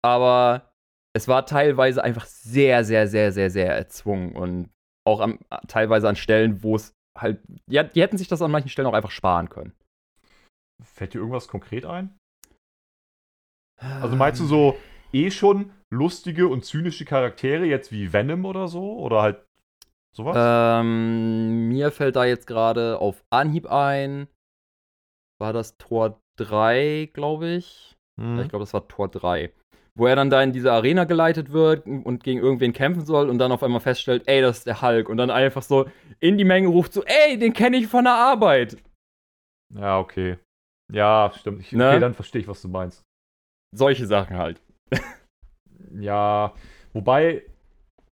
Aber es war teilweise einfach sehr, sehr, sehr, sehr, sehr erzwungen. Und auch am, teilweise an Stellen, wo es halt. Ja, die hätten sich das an manchen Stellen auch einfach sparen können. Fällt dir irgendwas konkret ein? Also meinst du so eh schon lustige und zynische Charaktere, jetzt wie Venom oder so? Oder halt sowas? Ähm, mir fällt da jetzt gerade auf Anhieb ein. War das Tor 3, glaube ich? Hm. Ich glaube, das war Tor 3. Wo er dann da in diese Arena geleitet wird und gegen irgendwen kämpfen soll und dann auf einmal feststellt, ey, das ist der Hulk. Und dann einfach so in die Menge ruft so, ey, den kenne ich von der Arbeit. Ja, okay. Ja, stimmt. Ich, Ne? Okay, dann verstehe ich, was du meinst. Solche Sachen halt. Ja, wobei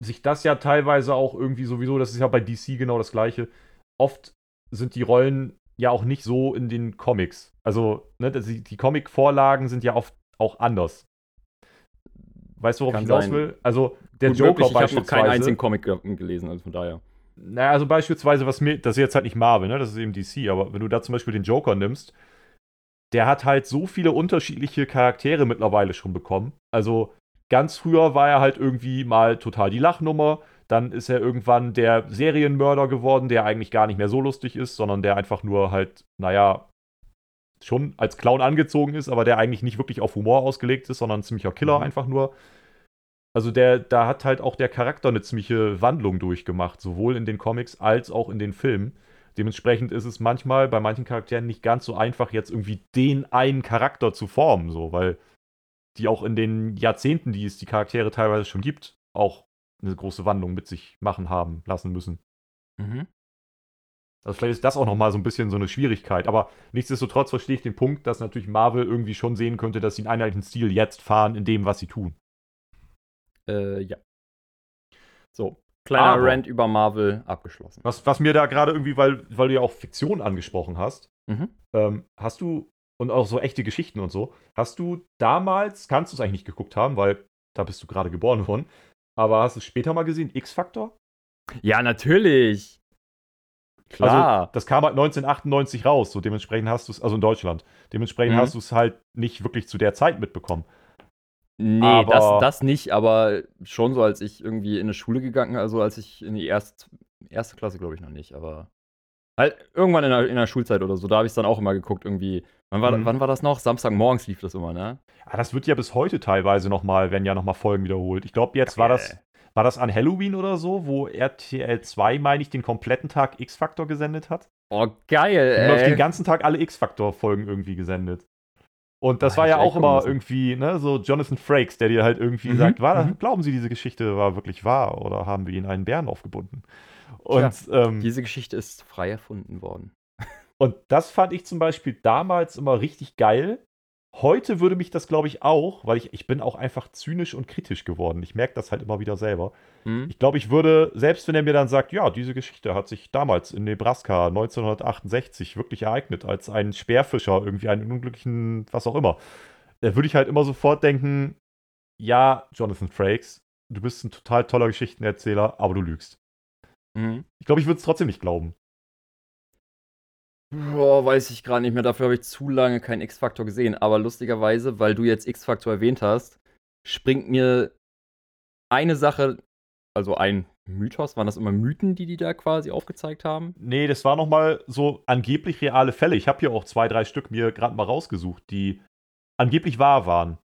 sich das ja teilweise auch irgendwie sowieso, das ist ja bei DC genau das gleiche. Oft sind die Rollen ja auch nicht so in den Comics. Also, ne, die, die Comic-Vorlagen sind ja oft auch anders. Weißt du, worauf Kann ich hinaus will? Also, der Gut Joker möglich, ich habe noch keinen einzigen Comic ge- gelesen, also von daher. Naja, also beispielsweise, was mir, das ist jetzt halt nicht Marvel, ne? Das ist eben DC, aber wenn du da zum Beispiel den Joker nimmst, der hat halt so viele unterschiedliche Charaktere mittlerweile schon bekommen. Also ganz früher war er halt irgendwie mal total die Lachnummer, dann ist er irgendwann der Serienmörder geworden, der eigentlich gar nicht mehr so lustig ist, sondern der einfach nur halt, naja, schon als Clown angezogen ist, aber der eigentlich nicht wirklich auf Humor ausgelegt ist, sondern ein ziemlicher Killer Mhm. einfach nur. Also der, da hat halt auch der Charakter eine ziemliche Wandlung durchgemacht, sowohl in den Comics als auch in den Filmen. Dementsprechend ist es manchmal bei manchen Charakteren nicht ganz so einfach, jetzt irgendwie den einen Charakter zu formen, so, weil die auch in den Jahrzehnten, die es die Charaktere teilweise schon gibt, auch eine große Wandlung mit sich machen haben lassen müssen. Mhm. Also vielleicht ist das auch nochmal so ein bisschen so eine Schwierigkeit. Aber nichtsdestotrotz verstehe ich den Punkt, dass natürlich Marvel irgendwie schon sehen könnte, dass sie einen einheitlichen Stil jetzt fahren in dem, was sie tun. Äh, ja. So, kleiner Aber- Rant über Marvel abgeschlossen. Was, was mir da gerade irgendwie, weil, weil du ja auch Fiktion angesprochen hast, Mhm. ähm, hast du, und auch so echte Geschichten und so, hast du damals, kannst du es eigentlich nicht geguckt haben, weil da bist du gerade geboren worden, aber hast du es später mal gesehen, X-Factor? Ja, natürlich. Also, Klar. das kam halt 1998 raus, so dementsprechend hast du es, also in Deutschland, dementsprechend Mhm. hast du es halt nicht wirklich zu der Zeit mitbekommen. Nee, aber- das, das nicht, aber schon so, als ich irgendwie in eine Schule gegangen, also als ich in die erste, erste Klasse, glaube ich, noch nicht, aber halt irgendwann in der, in der Schulzeit oder so, da habe ich es dann auch immer geguckt, irgendwie. Wann war, Mhm. wann war das noch? Samstagmorgens lief das immer, ne? Ah, das wird ja bis heute teilweise nochmal, werden ja nochmal Folgen wiederholt. Ich glaube, jetzt war das, war das an Halloween oder so, wo RTL 2, meine ich, den kompletten Tag X-Factor gesendet hat. Oh, geil, Die haben ey. den ganzen Tag alle X-Factor-Folgen irgendwie gesendet. Und das Ah, war ja auch immer müssen. irgendwie, ne, so Jonathan Frakes, der dir halt irgendwie Mhm, sagt, war, mhm. glauben Sie, diese Geschichte war wirklich wahr oder haben wir Ihnen einen Bären aufgebunden? Und, ähm, Diese Geschichte ist frei erfunden worden. und das fand ich zum Beispiel damals immer richtig geil. Heute würde mich das, glaube ich, auch, weil ich, ich bin auch einfach zynisch und kritisch geworden. Ich merke das halt immer wieder selber. Hm? Ich glaube, ich würde, selbst wenn er mir dann sagt, ja, diese Geschichte hat sich damals in Nebraska 1968 wirklich ereignet, als ein Speerfischer irgendwie einen unglücklichen, was auch immer, da würde ich halt immer sofort denken, ja, Jonathan Frakes, du bist ein total toller Geschichtenerzähler, aber du lügst. Mhm. Ich glaube, ich würde es trotzdem nicht glauben. Boah, weiß ich gerade nicht mehr. Dafür habe ich zu lange keinen X-Faktor gesehen. Aber lustigerweise, weil du jetzt X-Faktor erwähnt hast, springt mir eine Sache, also ein Mythos, waren das immer Mythen, die die da quasi aufgezeigt haben? Nee, das war nochmal so angeblich reale Fälle. Ich habe hier auch zwei, drei Stück mir gerade mal rausgesucht, die angeblich wahr waren.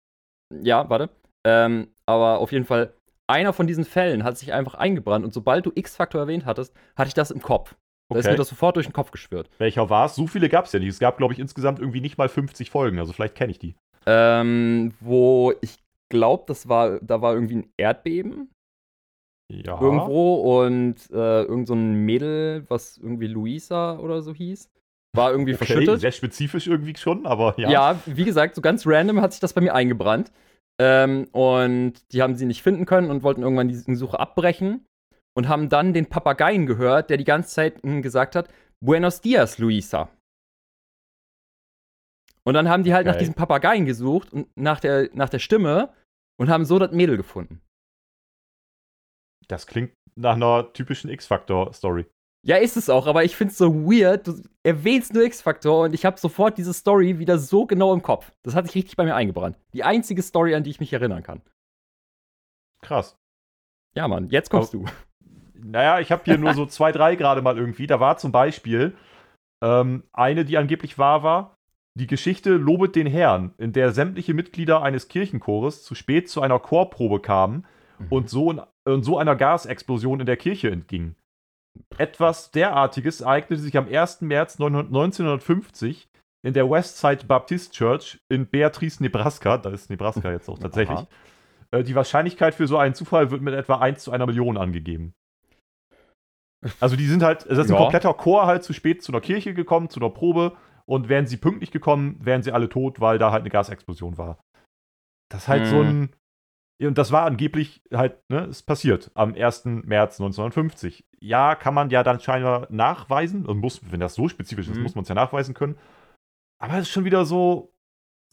Ja, warte. Ähm, aber auf jeden Fall, einer von diesen Fällen hat sich einfach eingebrannt und sobald du X-Faktor erwähnt hattest, hatte ich das im Kopf. Da ist Okay. mir das sofort durch den Kopf geschwört. Welcher war es? So viele gab es ja nicht. Es gab, glaube ich, insgesamt irgendwie nicht mal 50 Folgen. Also vielleicht kenne ich die. Ähm, wo ich glaube, das war, da war irgendwie ein Erdbeben Ja. irgendwo und äh, irgend so ein Mädel, was irgendwie Luisa oder so hieß, war irgendwie Okay, verschüttet. sehr spezifisch irgendwie schon, aber ja. Ja. wie gesagt, so ganz random hat sich das bei mir eingebrannt. Ähm, und die haben sie nicht finden können und wollten irgendwann die Suche abbrechen und haben dann den Papageien gehört, der die ganze Zeit mm, gesagt hat: Buenos dias, Luisa. Und dann haben die halt nach Geil. diesem Papageien gesucht und nach der, nach der Stimme und haben so das Mädel gefunden. Das klingt nach einer typischen X-Factor-Story. Ja, ist es auch, aber ich find's so weird. Du erwähnst nur X-Faktor und ich habe sofort diese Story wieder so genau im Kopf. Das hat sich richtig bei mir eingebrannt. Die einzige Story, an die ich mich erinnern kann. Krass. Ja, Mann, jetzt kommst du. Naja, ich habe hier nur so zwei, drei gerade mal irgendwie. Da war zum Beispiel ähm, eine, die angeblich wahr war. Die Geschichte Lobet den Herrn, in der sämtliche Mitglieder eines Kirchenchores zu spät zu einer Chorprobe kamen und so, in, und so einer Gasexplosion in der Kirche entgingen. Etwas derartiges ereignete sich am 1. März 1950 in der Westside Baptist Church in Beatrice, Nebraska. Da ist Nebraska jetzt auch tatsächlich. Aha. Äh, Die Wahrscheinlichkeit für so einen Zufall wird mit etwa 1 zu einer Million angegeben. Also die sind halt, das ist ein Ja. kompletter Chor halt zu spät zu einer Kirche gekommen, zu einer Probe und wären sie pünktlich gekommen, wären sie alle tot, weil da halt eine Gasexplosion war. Das ist halt so ein, ja, und das war angeblich halt, ne, ist passiert am 1. März 1950. Ja, kann man ja dann scheinbar nachweisen, und muss, wenn das so spezifisch ist, Mhm. muss man es ja nachweisen können. Aber es ist schon wieder so,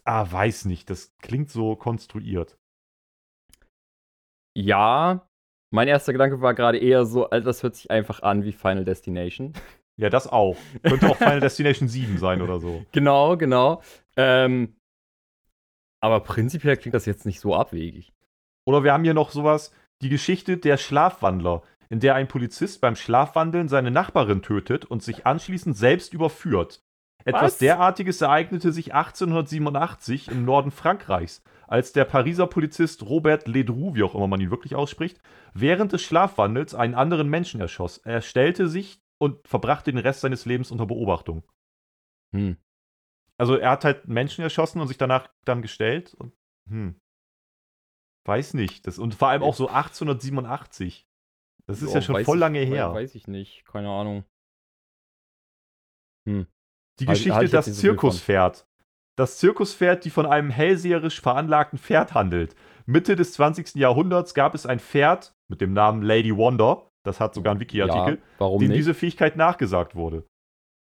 ah, weiß nicht, das klingt so konstruiert. Ja, mein erster Gedanke war gerade eher so, Alter, das hört sich einfach an wie Final Destination. Ja, das auch. Könnte auch Final Destination 7 sein oder so. genau, genau. Ähm, aber prinzipiell klingt das jetzt nicht so abwegig. Oder wir haben hier noch sowas, die Geschichte der Schlafwandler, in der ein Polizist beim Schlafwandeln seine Nachbarin tötet und sich anschließend selbst überführt. Etwas Was? derartiges ereignete sich 1887 im Norden Frankreichs, als der Pariser Polizist Robert Ledru, wie auch immer man ihn wirklich ausspricht, während des Schlafwandels einen anderen Menschen erschoss. Er stellte sich und verbrachte den Rest seines Lebens unter Beobachtung. Hm. Also er hat halt Menschen erschossen und sich danach dann gestellt und hm. Weiß nicht. Das, und vor allem auch so 1887. Das ist ja, schon voll ich- lange we- her. Weiß ich nicht, keine Ahnung. Die Halt- Geschichte halt jetzt Das. Zirkuspferd. Das Zirkuspferd, die von einem hellseherisch veranlagten Pferd handelt. Mitte des 20. Jahrhunderts gab es ein Pferd mit dem Namen Lady Wonder. Das hat sogar einen Wiki-Artikel. Ja, warum dem nicht? diese Fähigkeit nachgesagt wurde.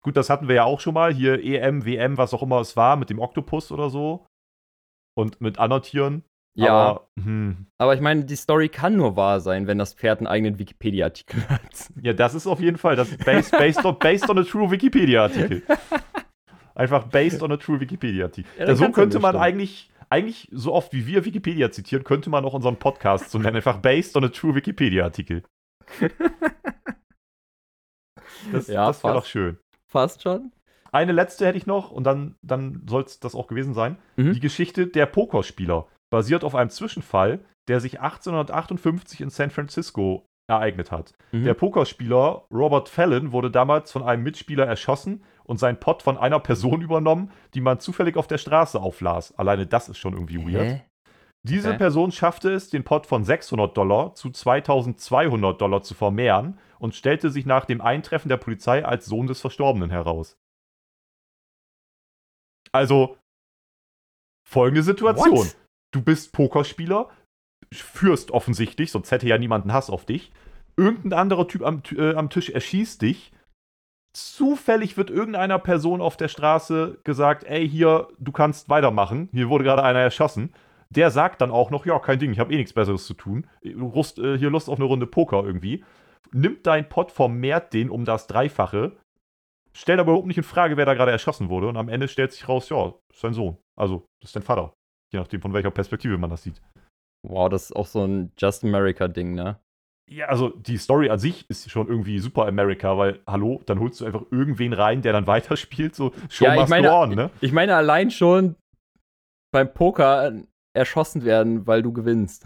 Gut, das hatten wir ja auch schon mal. Hier EM, WM, was auch immer es war, mit dem Oktopus oder so. Und mit anderen Tieren. Ja, Aber, hm, aber ich meine, die Story kann nur wahr sein, wenn das Pferd einen eigenen Wikipedia-Artikel hat. ja, das ist auf jeden Fall das based, based, on, based on a true Wikipedia-Artikel. Einfach based on a true Wikipedia-Artikel. Ja, so könnte man stimmen. eigentlich, eigentlich so oft wie wir Wikipedia zitieren, könnte man auch unseren Podcast so nennen. Einfach based on a true Wikipedia-Artikel. Das, Ja, das wäre doch schön. Fast schon. Eine letzte hätte ich noch und dann, dann soll es das auch gewesen sein. Mhm. Die Geschichte der Pokerspieler basiert auf einem Zwischenfall, der sich 1858 in San Francisco ereignet hat. Mhm. Der Pokerspieler Robert Fallon wurde damals von einem Mitspieler erschossen und sein Pot von einer Person übernommen, die man zufällig auf der Straße auflas. Alleine das ist schon irgendwie weird. Hä? Diese Okay. Person schaffte es, den Pot von 600 Dollar zu 2200 Dollar zu vermehren und stellte sich nach dem Eintreffen der Polizei als Sohn des Verstorbenen heraus. Also, folgende Situation. What? Du bist Pokerspieler, führst offensichtlich, sonst hätte ja niemand einen Hass auf dich. Irgendein anderer Typ am, äh, am Tisch erschießt dich. Zufällig wird irgendeiner Person auf der Straße gesagt, ey, hier, du kannst weitermachen. Hier wurde gerade einer erschossen. Der sagt dann auch noch, ja, kein Ding, ich habe eh nichts Besseres zu tun. Du hast äh, hier Lust auf eine Runde Poker irgendwie. Nimmt deinen Pot, vermehrt den um das Dreifache, stellt aber überhaupt nicht in Frage, wer da gerade erschossen wurde. Und am Ende stellt sich raus, ja, ist dein Sohn. Also, das ist dein Vater. Je nachdem, von welcher Perspektive man das sieht. Wow, das ist auch so ein Just America-Ding, ne? Ja, also die Story an sich ist schon irgendwie super America, weil, hallo, dann holst du einfach irgendwen rein, der dann weiterspielt, so Show Ja, ich must meine- go on, ne? Ich meine, allein schon beim Poker erschossen werden, weil du gewinnst.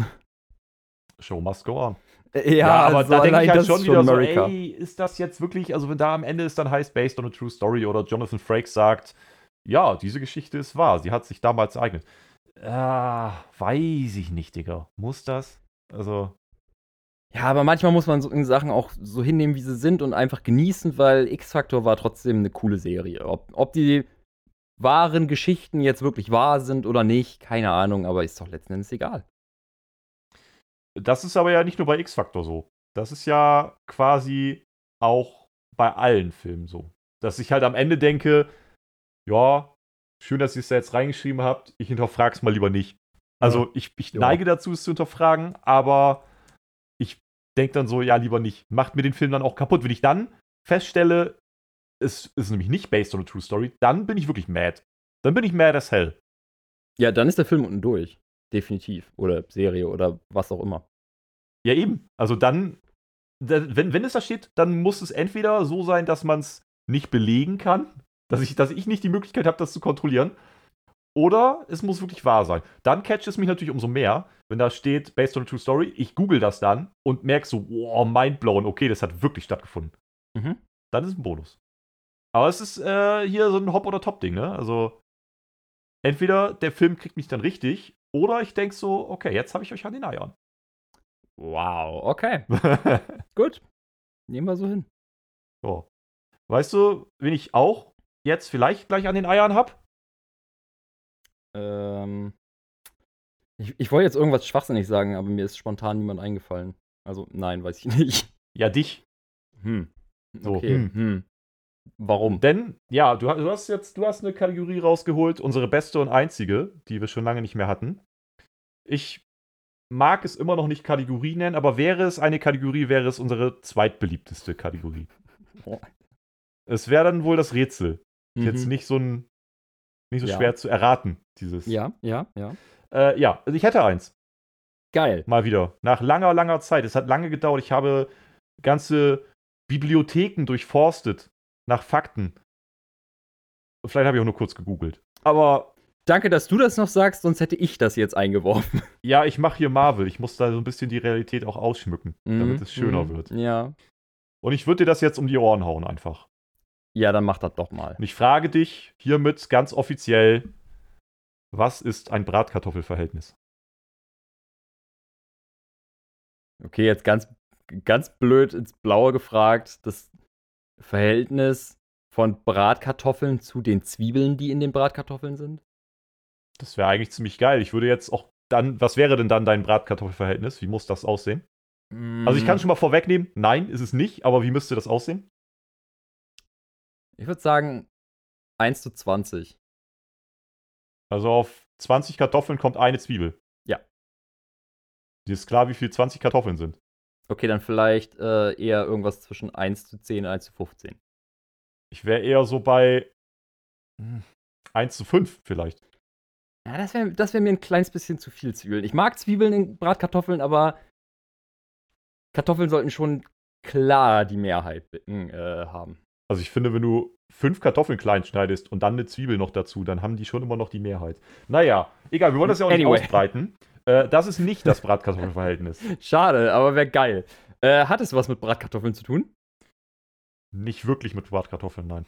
Show must go on. Ja, aber also da denke ich halt schon wieder so, America. ey, ist das jetzt wirklich, also wenn da am Ende es dann heißt, based on a true story oder Jonathan Frakes sagt, ja, diese Geschichte ist wahr, sie hat sich damals ereignet. Ah, weiß ich nicht, Digga. Muss das? Also, Ja, aber manchmal muss man so in Sachen auch so hinnehmen, wie sie sind und einfach genießen, weil X-Factor war trotzdem eine coole Serie. Ob, ob die wahren Geschichten jetzt wirklich wahr sind oder nicht, keine Ahnung, aber ist doch letzten Endes egal. Das ist aber ja nicht nur bei X-Factor so. Das ist ja quasi auch bei allen Filmen so. Dass ich halt am Ende denke, ja, schön, dass ihr es da jetzt reingeschrieben habt. Ich hinterfrage es mal lieber nicht. Also ich, ich Ja. neige dazu, es zu hinterfragen, aber ich denke dann so, ja, lieber nicht. Macht mir den Film dann auch kaputt. Wenn ich dann feststelle, es ist nämlich nicht based on a true story, dann bin ich wirklich mad. Dann bin ich mad as hell. Ja, dann ist der Film unten durch. Definitiv. Oder Serie oder was auch immer. Ja, eben. Also dann, da- wenn, wenn es da steht, dann muss es entweder so sein, dass man es nicht belegen kann, dass ich, dass ich nicht die Möglichkeit habe, das zu kontrollieren, oder es muss wirklich wahr sein. Dann catcht es mich natürlich umso mehr, wenn da steht, based on a true story, ich google das dann und merke so, wow, mindblown, okay, das hat wirklich stattgefunden. Mhm. Dann ist es ein Bonus. Aber es ist äh, hier so ein Hop- oder Top-Ding, ne? Also, entweder der Film kriegt mich dann richtig, oder ich denke so, okay, jetzt habe ich euch an den Eiern. Wow, okay. Gut. Nehmen wir so hin. So. Weißt du, wen ich auch jetzt vielleicht gleich an den Eiern habe? Ähm, ich, ich wollte jetzt irgendwas schwachsinnig sagen, aber mir ist spontan niemand eingefallen. Also, nein, weiß ich nicht. Ja, dich. Hm. So, Okay. hm. Hm. Warum? Denn, ja, du, du hast jetzt, du hast eine Kategorie rausgeholt, unsere beste und einzige, die wir schon lange nicht mehr hatten. Ich mag es immer noch nicht Kategorie nennen, aber wäre es eine Kategorie, wäre es unsere zweitbeliebteste Kategorie. Oh. Es wäre dann wohl das Rätsel. Ist Jetzt Mhm. nicht so ein, nicht so Ja. schwer zu erraten, dieses. Ja, ja, ja. Äh, ja, also ich hätte eins. Geil. Mal wieder. Nach langer, langer Zeit. Es hat lange gedauert. Ich habe ganze Bibliotheken durchforstet nach Fakten. Vielleicht habe ich auch nur kurz gegoogelt. Aber Danke, dass du das noch sagst, sonst hätte ich das jetzt eingeworfen. ja, ich mache hier Marvel. Ich muss da so ein bisschen die Realität auch ausschmücken, damit Mhm, es schöner mhm. wird. Ja. Und ich würde dir das jetzt um die Ohren hauen einfach. Ja, dann mach das doch mal. Und ich frage dich hiermit ganz offiziell, was ist ein Bratkartoffelverhältnis? Okay, jetzt ganz, ganz blöd ins Blaue gefragt. Das Verhältnis von Bratkartoffeln zu den Zwiebeln, die in den Bratkartoffeln sind? Das wäre eigentlich ziemlich geil. Ich würde jetzt auch dann, was wäre denn dann dein Bratkartoffelverhältnis? Wie muss das aussehen? Also ich kann schon mal vorwegnehmen, nein, ist es nicht, aber wie müsste das aussehen? Ich würde sagen 1 zu 20. Also auf 20 Kartoffeln kommt eine Zwiebel. Ja. Dir ist klar, wie viel 20 Kartoffeln sind. Okay, dann vielleicht äh, eher irgendwas zwischen 1 zu 10 und 1 zu 15. Ich wäre eher so bei hm, 1 zu 5 vielleicht. Ja, das wäre das wär mir ein kleines bisschen zu viel Zwiebeln. Ich mag Zwiebeln in Bratkartoffeln, aber Kartoffeln sollten schon klar die Mehrheit äh, haben. Also ich finde, wenn du fünf Kartoffeln klein schneidest und dann eine Zwiebel noch dazu, dann haben die schon immer noch die Mehrheit. Naja, egal, wir wollen das ja auch Anyway. nicht ausbreiten. Äh, das ist nicht das Bratkartoffelverhältnis. Schade, aber wäre geil. Äh, hat es was mit Bratkartoffeln zu tun? Nicht wirklich mit Bratkartoffeln, nein.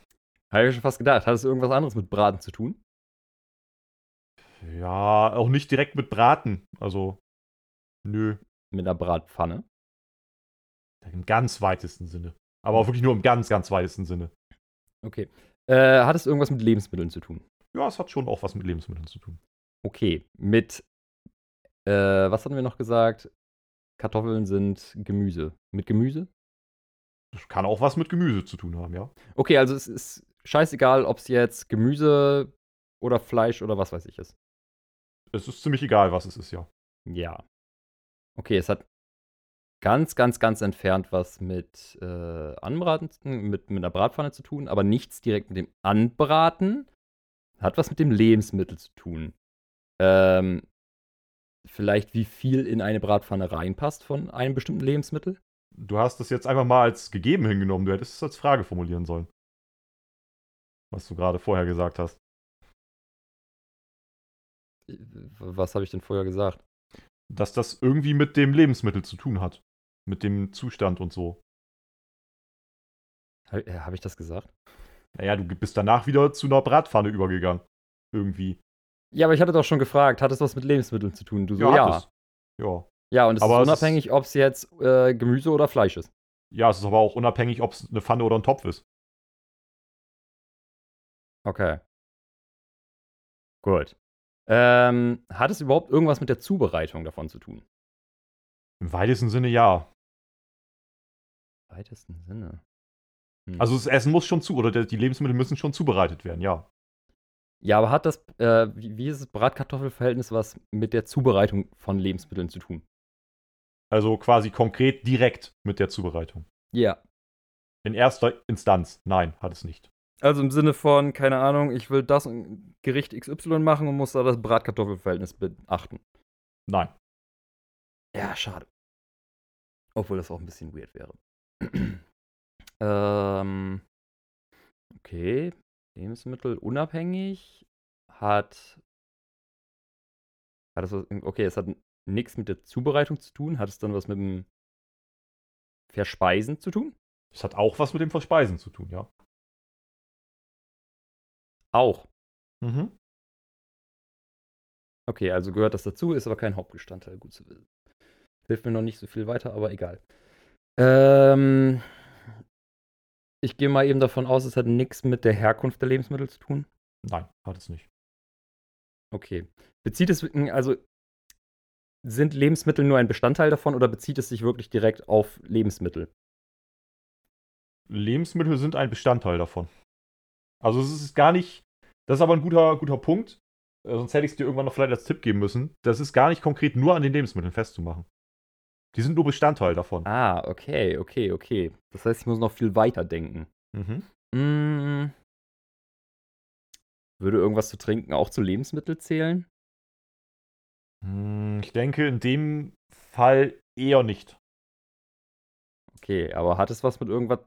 Habe ich schon fast gedacht. Hat es irgendwas anderes mit Braten zu tun? Ja, auch nicht direkt mit Braten. Also, nö. Mit einer Bratpfanne? Im ganz weitesten Sinne. Aber auch wirklich nur im ganz, ganz weitesten Sinne. Okay. Äh, hat es irgendwas mit Lebensmitteln zu tun? Ja, es hat schon auch was mit Lebensmitteln zu tun. Okay. Mit, äh, was hatten wir noch gesagt? Kartoffeln sind Gemüse. Mit Gemüse? Das kann auch was mit Gemüse zu tun haben, ja. Okay, also es ist scheißegal, ob es jetzt Gemüse oder Fleisch oder was weiß ich ist. Es ist ziemlich egal, was es ist, ja. Ja. Okay, es hat ganz, ganz, ganz entfernt was mit äh, Anbraten, mit, mit einer Bratpfanne zu tun, aber nichts direkt mit dem Anbraten. Hat was mit dem Lebensmittel zu tun. Ähm, vielleicht wie viel in eine Bratpfanne reinpasst von einem bestimmten Lebensmittel? Du hast das jetzt einfach mal als gegeben hingenommen. Du hättest es als Frage formulieren sollen. Was du gerade vorher gesagt hast. Was habe ich denn vorher gesagt? Dass das irgendwie mit dem Lebensmittel zu tun hat. Mit dem Zustand und so. Habe äh, hab ich das gesagt? Naja, du bist danach wieder zu einer Bratpfanne übergegangen. Irgendwie. Ja, aber ich hatte doch schon gefragt, hat es was mit Lebensmitteln zu tun? Du so, ja. es. Ja. Ja, und es Aber ist- unabhängig, ob es jetzt äh, Gemüse oder Fleisch ist. Ja, es ist aber auch unabhängig, ob es eine Pfanne oder ein Topf ist. Okay. Gut. Ähm, hat es überhaupt irgendwas mit der Zubereitung davon zu tun? Im weitesten Sinne ja. Weitesten Sinne. Hm. Also das Essen muss schon zu, oder die Lebensmittel müssen schon zubereitet werden, ja. Ja, aber hat das, äh, wie, wie ist das Bratkartoffelverhältnis was mit der Zubereitung von Lebensmitteln zu tun? Also quasi konkret direkt mit der Zubereitung. Ja. In erster Instanz, nein, hat es nicht. Also im Sinne von, keine Ahnung, ich will das Gericht XY machen und muss da das Bratkartoffelverhältnis beachten. Nein. Ja, schade. Obwohl das auch ein bisschen weird wäre. ähm, okay. Lebensmittel unabhängig hat. Hat es was, okay, es hat nichts mit der Zubereitung zu tun. Hat es dann was mit dem Verspeisen zu tun? Es hat auch was mit dem Verspeisen zu tun, ja. Auch. Mhm. Okay, also gehört das dazu, ist aber kein Hauptbestandteil, gut zu wissen. Hilft mir noch nicht so viel weiter, aber egal. Ähm, ich gehe mal eben davon aus, es hat nichts mit der Herkunft der Lebensmittel zu tun. Nein, hat es nicht. Okay. Bezieht es, also sind Lebensmittel nur ein Bestandteil davon oder bezieht es sich wirklich direkt auf Lebensmittel? Lebensmittel sind ein Bestandteil davon. Also es ist gar nicht, das ist aber ein guter, guter Punkt, äh, sonst hätte ich es dir irgendwann noch vielleicht als Tipp geben müssen. Das ist gar nicht konkret nur an den Lebensmitteln festzumachen. Die sind nur Bestandteil davon. Ah, okay, okay, okay. Das heißt, ich muss noch viel weiter denken. Mhm. Mm, würde irgendwas zu trinken auch zu Lebensmitteln zählen? Hm, Ich denke in dem Fall eher nicht. Okay, aber hat es was mit irgendwas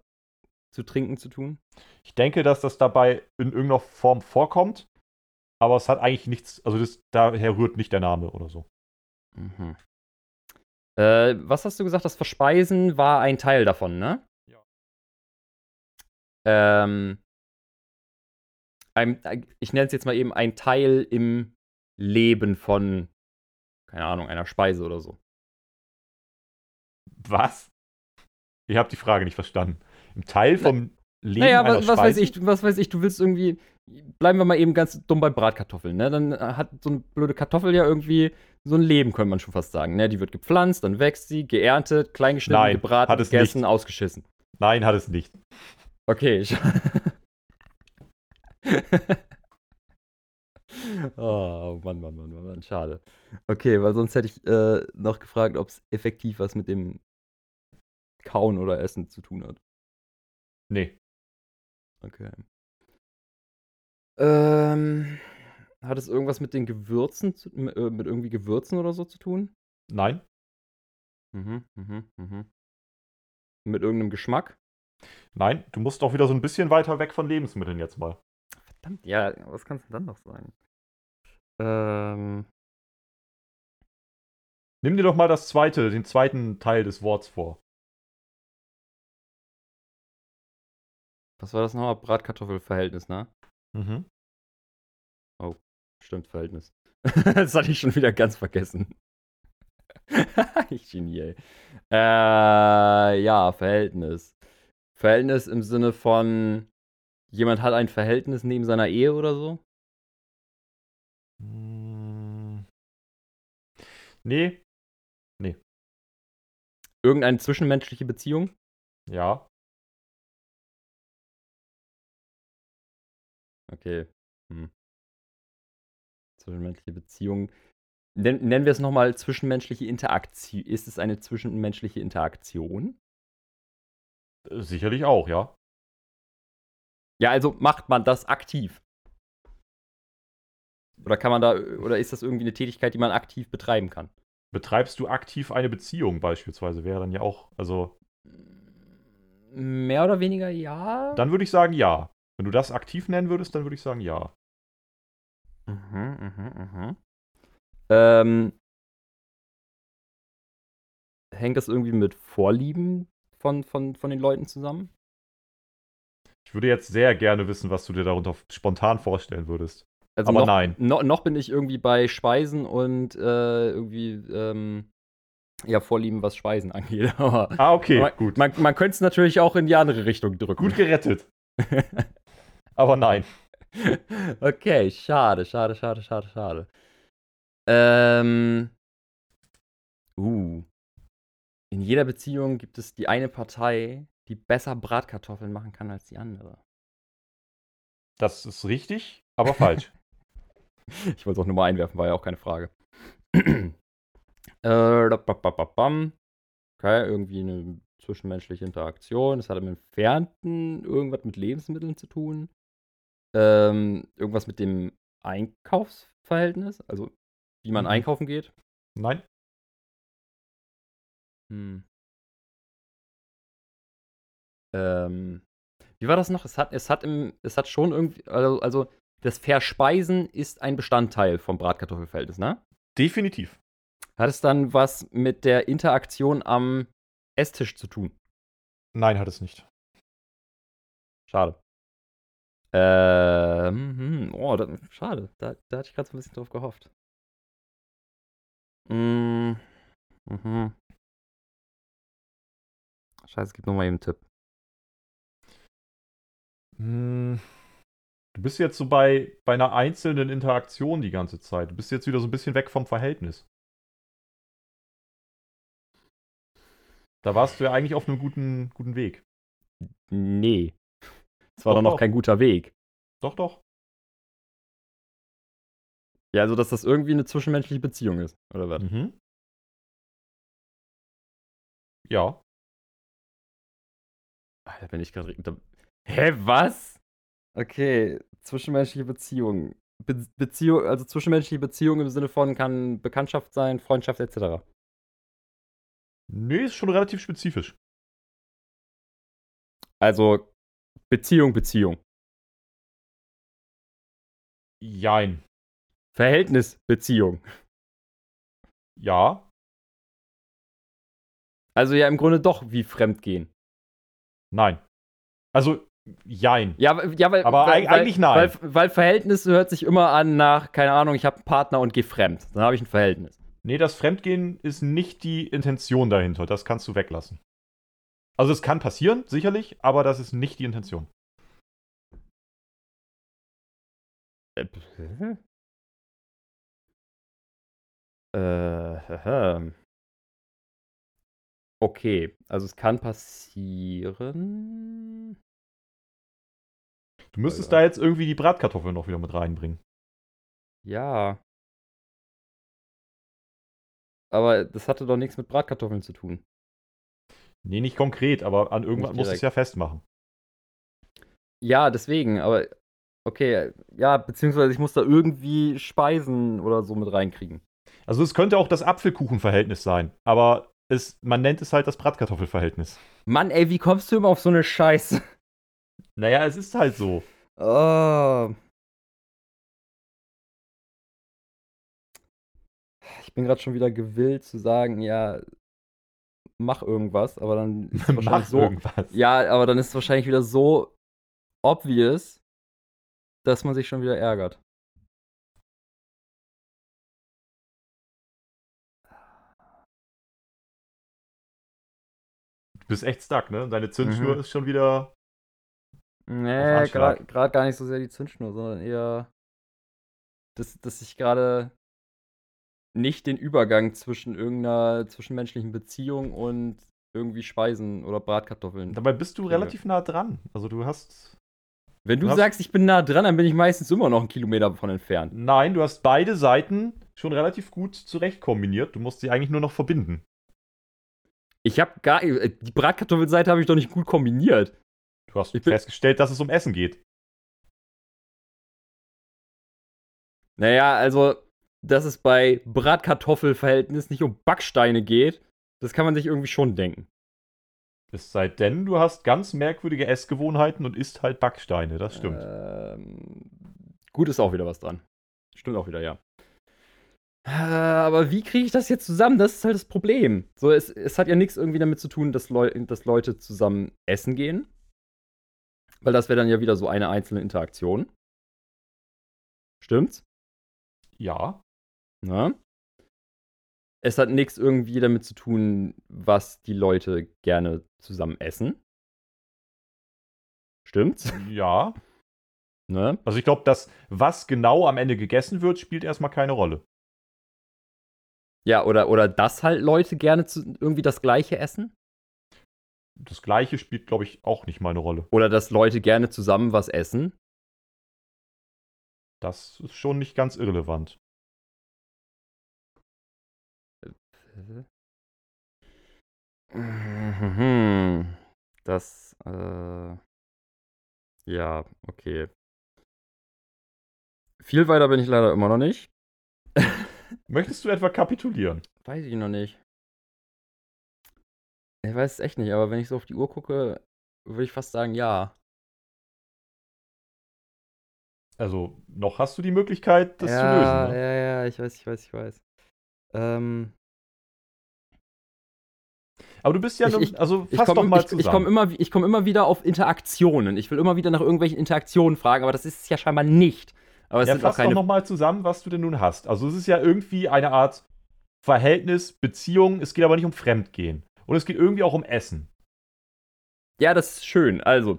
zu trinken zu tun? Ich denke, dass das dabei in irgendeiner Form vorkommt, aber es hat eigentlich nichts, also das, daher rührt nicht der Name oder so. Mhm. Äh, was hast du gesagt? Das Verspeisen war ein Teil davon, ne? Ja. Ähm, ein, ich nenne es jetzt mal eben ein Teil im Leben von, keine Ahnung, einer Speise oder so. Was? Ich habe die Frage nicht verstanden. Im Teil vom Leben Naja, einer was, was weiß Speise? ich, was weiß ich, du willst irgendwie, bleiben wir mal eben ganz dumm bei Bratkartoffeln, ne? Dann hat so eine blöde Kartoffel ja irgendwie so ein Leben, könnte man schon fast sagen, ne? Die wird gepflanzt, dann wächst sie, geerntet, kleingeschnitten, Nein, gebraten, hat es gegessen, nicht. ausgeschissen. Nein, hat es nicht. Okay, oh, Mann, Mann, Mann, Mann, Mann, schade. Okay, weil sonst hätte ich äh, noch gefragt, ob es effektiv was mit dem Kauen oder Essen zu tun hat. Nee. Okay. Ähm, hat es irgendwas mit den Gewürzen, zu, äh, mit irgendwie Gewürzen oder so zu tun? Nein? Mhm, mhm, mhm. Mit irgendeinem Geschmack? Nein, du musst auch wieder so ein bisschen weiter weg von Lebensmitteln jetzt mal. Verdammt, ja, was kann es denn dann noch sein? Ähm, Nimm dir doch mal das zweite, den zweiten Teil des Worts vor. was war das nochmal? Bratkartoffelverhältnis, ne? Mhm. Stimmt, Verhältnis. das hatte ich schon wieder ganz vergessen. ich Genie, ey. Äh, ja, Verhältnis. Verhältnis im Sinne von, jemand hat ein Verhältnis neben seiner Ehe oder so? Mm. Nee, Irgendeine zwischenmenschliche Beziehung? ja. Okay. Zwischenmenschliche Beziehung. Nen nennen wir es nochmal zwischenmenschliche Interaktion. Ist es eine zwischenmenschliche Interaktion? Äh, Sicherlich auch, ja. Ja, also macht man das aktiv? Oder kann man da, oder ist das irgendwie eine Tätigkeit, die man aktiv betreiben kann? Betreibst du aktiv eine Beziehung beispielsweise, wäre dann ja auch, also, Mehr oder weniger ja. dann würde ich sagen ja. Wenn du das aktiv nennen würdest, dann würde ich sagen ja. Mhm, mhm, mhm. Ähm, hängt das irgendwie mit Vorlieben von, von, von den Leuten zusammen? Ich würde jetzt sehr gerne wissen, was du dir darunter spontan vorstellen würdest. Also Aber noch, nein. No, noch bin ich irgendwie bei Speisen und äh, irgendwie ähm, ja Vorlieben, was Speisen angeht. Ah, okay, Aber gut. man, man könnte es natürlich auch in die andere Richtung drücken. Gut gerettet. Aber nein. okay, schade, schade, schade, schade, schade. Ähm. Uh. In jeder Beziehung gibt es die eine Partei, die besser Bratkartoffeln machen kann als die andere. Das ist richtig, aber falsch. Ich wollte es auch nur mal einwerfen, war ja auch keine Frage. äh, okay, irgendwie eine zwischenmenschliche Interaktion. Das hat im Entfernten irgendwas mit Lebensmitteln zu tun. Ähm, irgendwas mit dem Einkaufsverhältnis, also wie man mhm. einkaufen geht. Nein. Hm. Ähm, wie war das noch? Es hat, es hat, im, es hat schon irgendwie, also, also das Verspeisen ist ein Bestandteil vom Bratkartoffelverhältnis, ne? Definitiv. Hat es dann was mit der Interaktion am Esstisch zu tun? Nein, hat es nicht. Schade. Ähm, hm, oh, da, schade. Da, da hatte ich gerade so ein bisschen drauf gehofft. Mm, mhm. Scheiße, gib nochmal eben einen Tipp. Hm, du bist jetzt so bei, bei einer einzelnen Interaktion die ganze Zeit. Du bist jetzt wieder so ein bisschen weg vom Verhältnis. Da warst du ja eigentlich auf einem guten, guten Weg. Nee. Es war doch, doch noch doch. kein guter Weg. Doch, doch. Ja, also dass das irgendwie eine zwischenmenschliche Beziehung ist, oder was? Mhm. Ja. Alter, bin ich gerade. Hä, was? Okay, zwischenmenschliche Beziehung. Be Beziehung, also zwischenmenschliche Beziehung im Sinne von kann Bekanntschaft sein, Freundschaft etc. Nee, ist schon relativ spezifisch. Also Beziehung, Beziehung. Jein. Verhältnis, Beziehung. Ja. Also ja im Grunde doch wie Fremdgehen. Nein. Also, jein. Ja, ja weil, aber weil, eigentlich nein. Weil, weil Verhältnis hört sich immer an nach, keine Ahnung, ich habe einen Partner und gehe fremd. Dann habe ich ein Verhältnis. Nee, das Fremdgehen ist nicht die Intention dahinter. Das kannst du weglassen. Also es kann passieren, sicherlich, aber das ist nicht die Intention. Äh, äh, okay, also es kann passieren. Du müsstest da jetzt irgendwie die Bratkartoffeln noch wieder mit reinbringen. Ja. Aber das hatte doch nichts mit Bratkartoffeln zu tun. Nee, nicht konkret, aber an irgendwas muss es ja festmachen. Ja, deswegen, aber okay, ja, beziehungsweise ich muss da irgendwie Speisen oder so mit reinkriegen. Also es könnte auch das Apfelkuchenverhältnis sein, aber es, man nennt es halt das Bratkartoffelverhältnis. Mann, ey, wie kommst du immer auf so eine Scheiße? Naja, es ist halt so. Oh. Ich bin gerade schon wieder gewillt zu sagen, ja, mach irgendwas, aber dann ist es wahrscheinlich so. Irgendwas. Ja, aber dann ist es wahrscheinlich wieder so obvious, dass man sich schon wieder ärgert. Du bist echt stuck, ne? Deine Zündschnur mhm. ist schon wieder. Nee, gerade gar nicht so sehr die Zündschnur, sondern eher, dass, dass ich gerade nicht den Übergang zwischen irgendeiner zwischenmenschlichen Beziehung und irgendwie Speisen oder Bratkartoffeln. Dabei bist du relativ nah dran. Also du hast. Wenn du, du sagst, ich bin nah dran, dann bin ich meistens immer noch einen Kilometer davon entfernt. Nein, du hast beide Seiten schon relativ gut zurecht kombiniert. Du musst sie eigentlich nur noch verbinden. Ich habe gar. Die Bratkartoffelseite habe ich doch nicht gut kombiniert. Du hast ich festgestellt, dass es um Essen geht. Naja, also dass es bei Bratkartoffelverhältnis nicht um Backsteine geht, das kann man sich irgendwie schon denken. Es sei denn, du hast ganz merkwürdige Essgewohnheiten und isst halt Backsteine, das stimmt. Ähm, gut ist auch wieder was dran. Stimmt auch wieder, ja. Äh, aber wie kriege ich das jetzt zusammen? Das ist halt das Problem. So, es, es hat ja nichts irgendwie damit zu tun, dass, Leu dass Leute zusammen essen gehen. Weil das wäre dann ja wieder so eine einzelne Interaktion. Stimmt's? Ja. Ne? Es hat nichts irgendwie damit zu tun, was die Leute gerne zusammen essen. Stimmt's? Ja. Ne? Also ich glaube, das, was genau am Ende gegessen wird, spielt erstmal keine Rolle. Ja, oder, oder dass halt Leute gerne zu, irgendwie das Gleiche essen? Das Gleiche spielt, glaube ich, auch nicht mal eine Rolle. Oder dass Leute gerne zusammen was essen? Das ist schon nicht ganz irrelevant. Das, äh, ja, okay. Viel weiter bin ich leider immer noch nicht. Möchtest du etwa kapitulieren? Weiß ich noch nicht. Ich weiß es echt nicht, aber wenn ich so auf die Uhr gucke, würde ich fast sagen, ja. Also, noch hast du die Möglichkeit, das ja, zu lösen. Ne? Ja, ja, ich weiß, ich weiß, ich weiß. Ähm, Aber du bist ja, Ich- ich- also fass komme doch mal ich, zusammen. ich komm immer, ich komm immer wieder auf Interaktionen. Ich will immer wieder nach irgendwelchen Interaktionen fragen, aber das ist es ja scheinbar nicht. Aber es ja, sind auch fass doch keine. nochmal zusammen, was du denn nun hast. Also es ist ja irgendwie eine Art Verhältnis, Beziehung, es geht aber nicht um Fremdgehen. Und es geht irgendwie auch um Essen. Ja, das ist schön. Also,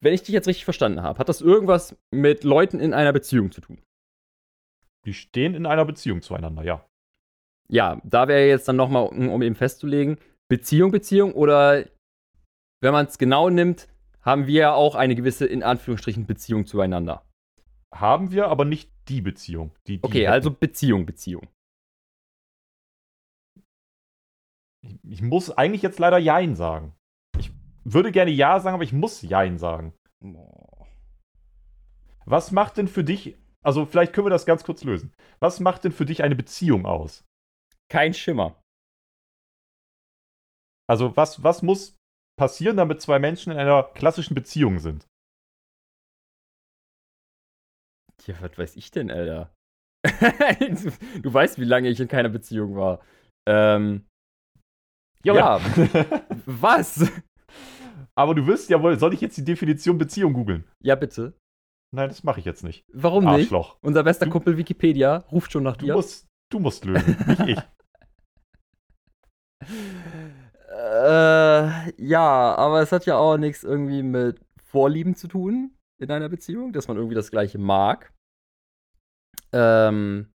wenn ich dich jetzt richtig verstanden habe, hat das irgendwas mit Leuten in einer Beziehung zu tun? Die stehen in einer Beziehung zueinander, ja. Ja, da wäre jetzt dann nochmal, um, um eben festzulegen, Beziehung, Beziehung oder wenn man es genau nimmt, haben wir ja auch eine gewisse, in Anführungsstrichen, Beziehung zueinander. Haben wir, aber nicht die Beziehung. Die, die Okay, hätten. also Beziehung, Beziehung. Ich, ich muss eigentlich jetzt leider Jein sagen. Ich würde gerne Ja sagen, aber ich muss Jein sagen. Was macht denn für dich, also vielleicht können wir das ganz kurz lösen. Was macht denn für dich eine Beziehung aus? Kein Schimmer. Also was, was muss passieren, damit zwei Menschen in einer klassischen Beziehung sind? Ja, was weiß ich denn, Alter? du, weißt, wie lange ich in keiner Beziehung war. Ähm, Ja. was? aber du wirst ja wohl, soll ich jetzt die Definition Beziehung googeln? Ja, bitte. Nein, das mache ich jetzt nicht. Warum nicht? Arschloch. Unser bester Du- Kumpel Wikipedia ruft schon nach Du dir. musst, du musst lösen, nicht ich. Äh, ja, aber es hat ja auch nichts irgendwie mit Vorlieben zu tun in einer Beziehung, dass man irgendwie das Gleiche mag. Ähm,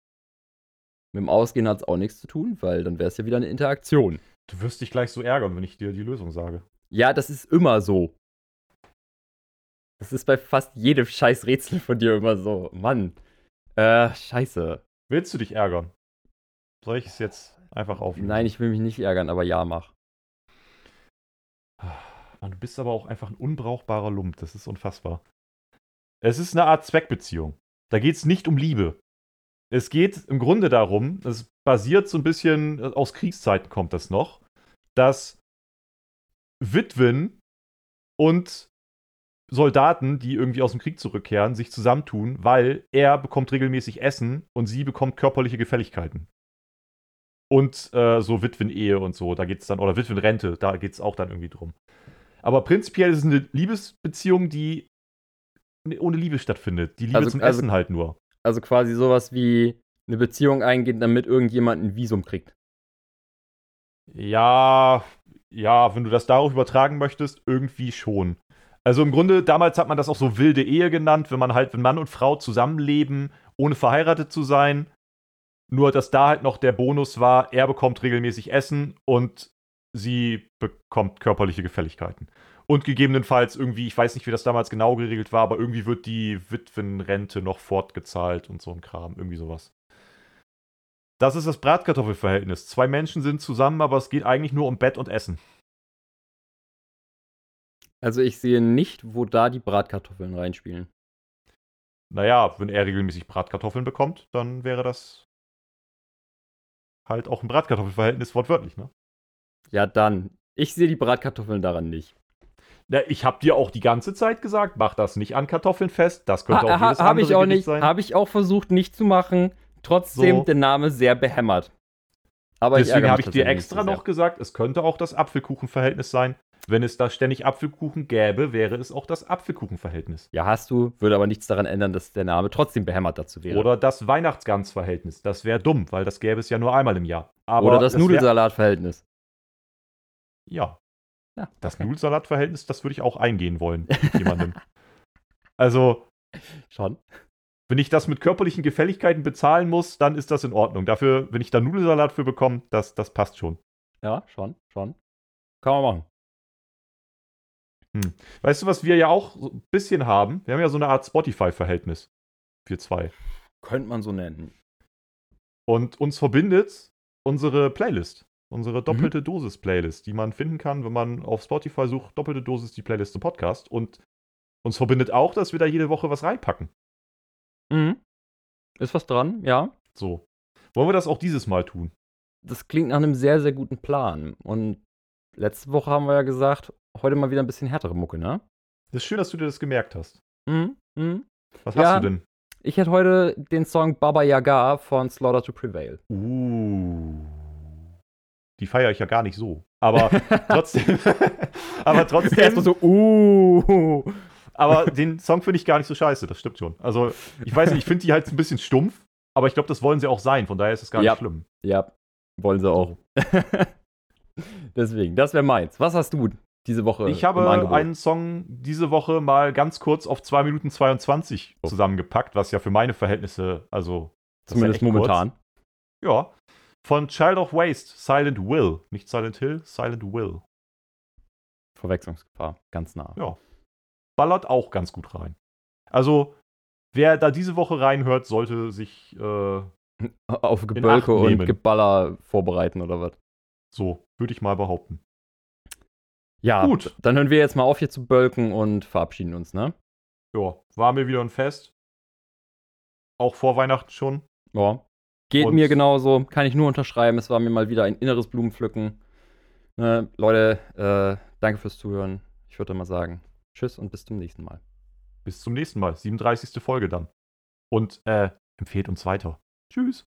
mit dem Ausgehen hat es auch nichts zu tun, weil dann wäre es ja wieder eine Interaktion. Du wirst dich gleich so ärgern, wenn ich dir die Lösung sage. Ja, das ist immer so. Das ist bei fast jedem scheiß Rätsel von dir immer so. Mann. Äh, scheiße. Willst du dich ärgern? Soll ich es jetzt einfach auflösen? Nein, ich will mich nicht ärgern, aber ja, mach. Mann, du bist aber auch einfach ein unbrauchbarer Lump. Das ist unfassbar. Es ist eine Art Zweckbeziehung. Da geht es nicht um Liebe. Es geht im Grunde darum, es basiert so ein bisschen, äh, aus Kriegszeiten kommt das noch, dass Witwen und Soldaten, die irgendwie aus dem Krieg zurückkehren, sich zusammentun, weil er bekommt regelmäßig Essen und sie bekommt körperliche Gefälligkeiten. Und äh, so Witwen-Ehe und so, da geht es dann, oder Witwenrente, da geht es auch dann irgendwie drum. Aber prinzipiell ist es eine Liebesbeziehung, die ohne Liebe stattfindet. Die Liebe Also- zum also- Essen halt nur. Also quasi sowas wie eine Beziehung eingehen, damit irgendjemand ein Visum kriegt. Ja, ja, wenn du das darauf übertragen möchtest, irgendwie schon. Also im Grunde, damals hat man das auch so wilde Ehe genannt, wenn man halt, wenn Mann und Frau zusammenleben, ohne verheiratet zu sein. Nur, dass da halt noch der Bonus war, er bekommt regelmäßig Essen und sie bekommt körperliche Gefälligkeiten. Und gegebenenfalls irgendwie, ich weiß nicht, wie das damals genau geregelt war, aber irgendwie wird die Witwenrente noch fortgezahlt und so ein Kram, irgendwie sowas. Das ist das Bratkartoffelverhältnis. Zwei Menschen sind zusammen, aber es geht eigentlich nur um Bett und Essen. Also ich sehe nicht, wo da die Bratkartoffeln reinspielen. Naja, wenn er regelmäßig Bratkartoffeln bekommt, dann wäre das halt auch ein Bratkartoffelverhältnis wortwörtlich, ne? Ja, dann. Ich sehe die Bratkartoffeln daran nicht. Na, ich habe dir auch die ganze Zeit gesagt, mach das nicht an Kartoffeln fest. Das könnte auch Ha, jedes ha, Habe andere ich auch Gericht nicht. sein. Habe ich auch versucht nicht zu machen. Trotzdem So. der Name sehr behämmert. Aber Deswegen habe ich dir extra noch gesagt, es könnte auch das Apfelkuchenverhältnis sein. Wenn es da ständig Apfelkuchen gäbe, wäre es auch das Apfelkuchenverhältnis. Ja, hast du, würde aber nichts daran ändern, dass der Name trotzdem behämmert dazu wäre. Oder das Weihnachtsgansverhältnis. Das wäre dumm, weil das gäbe es ja nur einmal im Jahr. Aber Oder das, wär- Nudelsalatverhältnis. Ja. Ja, Das okay. Nudelsalatverhältnis, das würde ich auch eingehen wollen mit jemandem. also, Schon. wenn ich das mit körperlichen Gefälligkeiten bezahlen muss, dann ist das in Ordnung. Dafür, wenn ich da Nudelsalat für bekomme, das, das passt schon. Ja, schon, schon. Kann man machen. Weißt du, was wir ja auch so ein bisschen haben? Wir haben ja so eine Art Spotify-Verhältnis. wir zwei. Könnte man so nennen. Und uns verbindet unsere Playlist. Unsere Mhm. doppelte Dosis-Playlist, die man finden kann, wenn man auf Spotify sucht, doppelte Dosis, die Playlist zum Podcast. Und uns verbindet auch, dass wir da jede Woche was reinpacken. Mhm. Ist was dran, ja. So. Wollen wir das auch dieses Mal tun? Das klingt nach einem sehr, sehr guten Plan. Und letzte Woche haben wir ja gesagt, heute mal wieder ein bisschen härtere Mucke, ne? Das ist schön, dass du dir das gemerkt hast. Mhm. Mhm. Was Ja. hast du denn? Ich hätte heute den Song Baba Yaga von Slaughter to Prevail. Uh. Die feiere ich ja gar nicht so. Aber trotzdem. aber trotzdem. Erstmal so, uh. Aber den Song finde ich gar nicht so scheiße, das stimmt schon. Also, ich weiß nicht, ich finde die halt ein bisschen stumpf, aber ich glaube, das wollen sie auch sein, von daher ist es gar Ja. nicht schlimm. Ja, wollen sie auch. Deswegen, das wäre meins. Was hast du diese Woche Ich habe einen Song diese Woche mal ganz kurz auf 2 Minuten 22 Oh. zusammengepackt, was ja für meine Verhältnisse, also. ja Zumindest echt momentan. Kurz. Ja. Von Child of Waste, Silent Will. Nicht Silent Hill, Silent Will. Verwechslungsgefahr, ganz nah. Ja. Ballert auch ganz gut rein. Also, wer da diese Woche reinhört, sollte sich äh, Auf Gebölke und. Geballer vorbereiten oder was? so, würde ich mal behaupten. Ja, Gut. Dann hören wir jetzt mal auf hier zu bölken und verabschieden uns, ne? Ja, war mir wieder ein Fest. Auch vor Weihnachten schon. Ja. Geht Und- mir genauso, kann ich nur unterschreiben. Es war mir mal wieder ein inneres Blumenpflücken. Ne, Leute, äh, danke fürs Zuhören. Ich würde mal sagen, tschüss und bis zum nächsten Mal. Bis zum nächsten Mal. 37. Folge dann. Und äh, empfehlt uns weiter. Tschüss.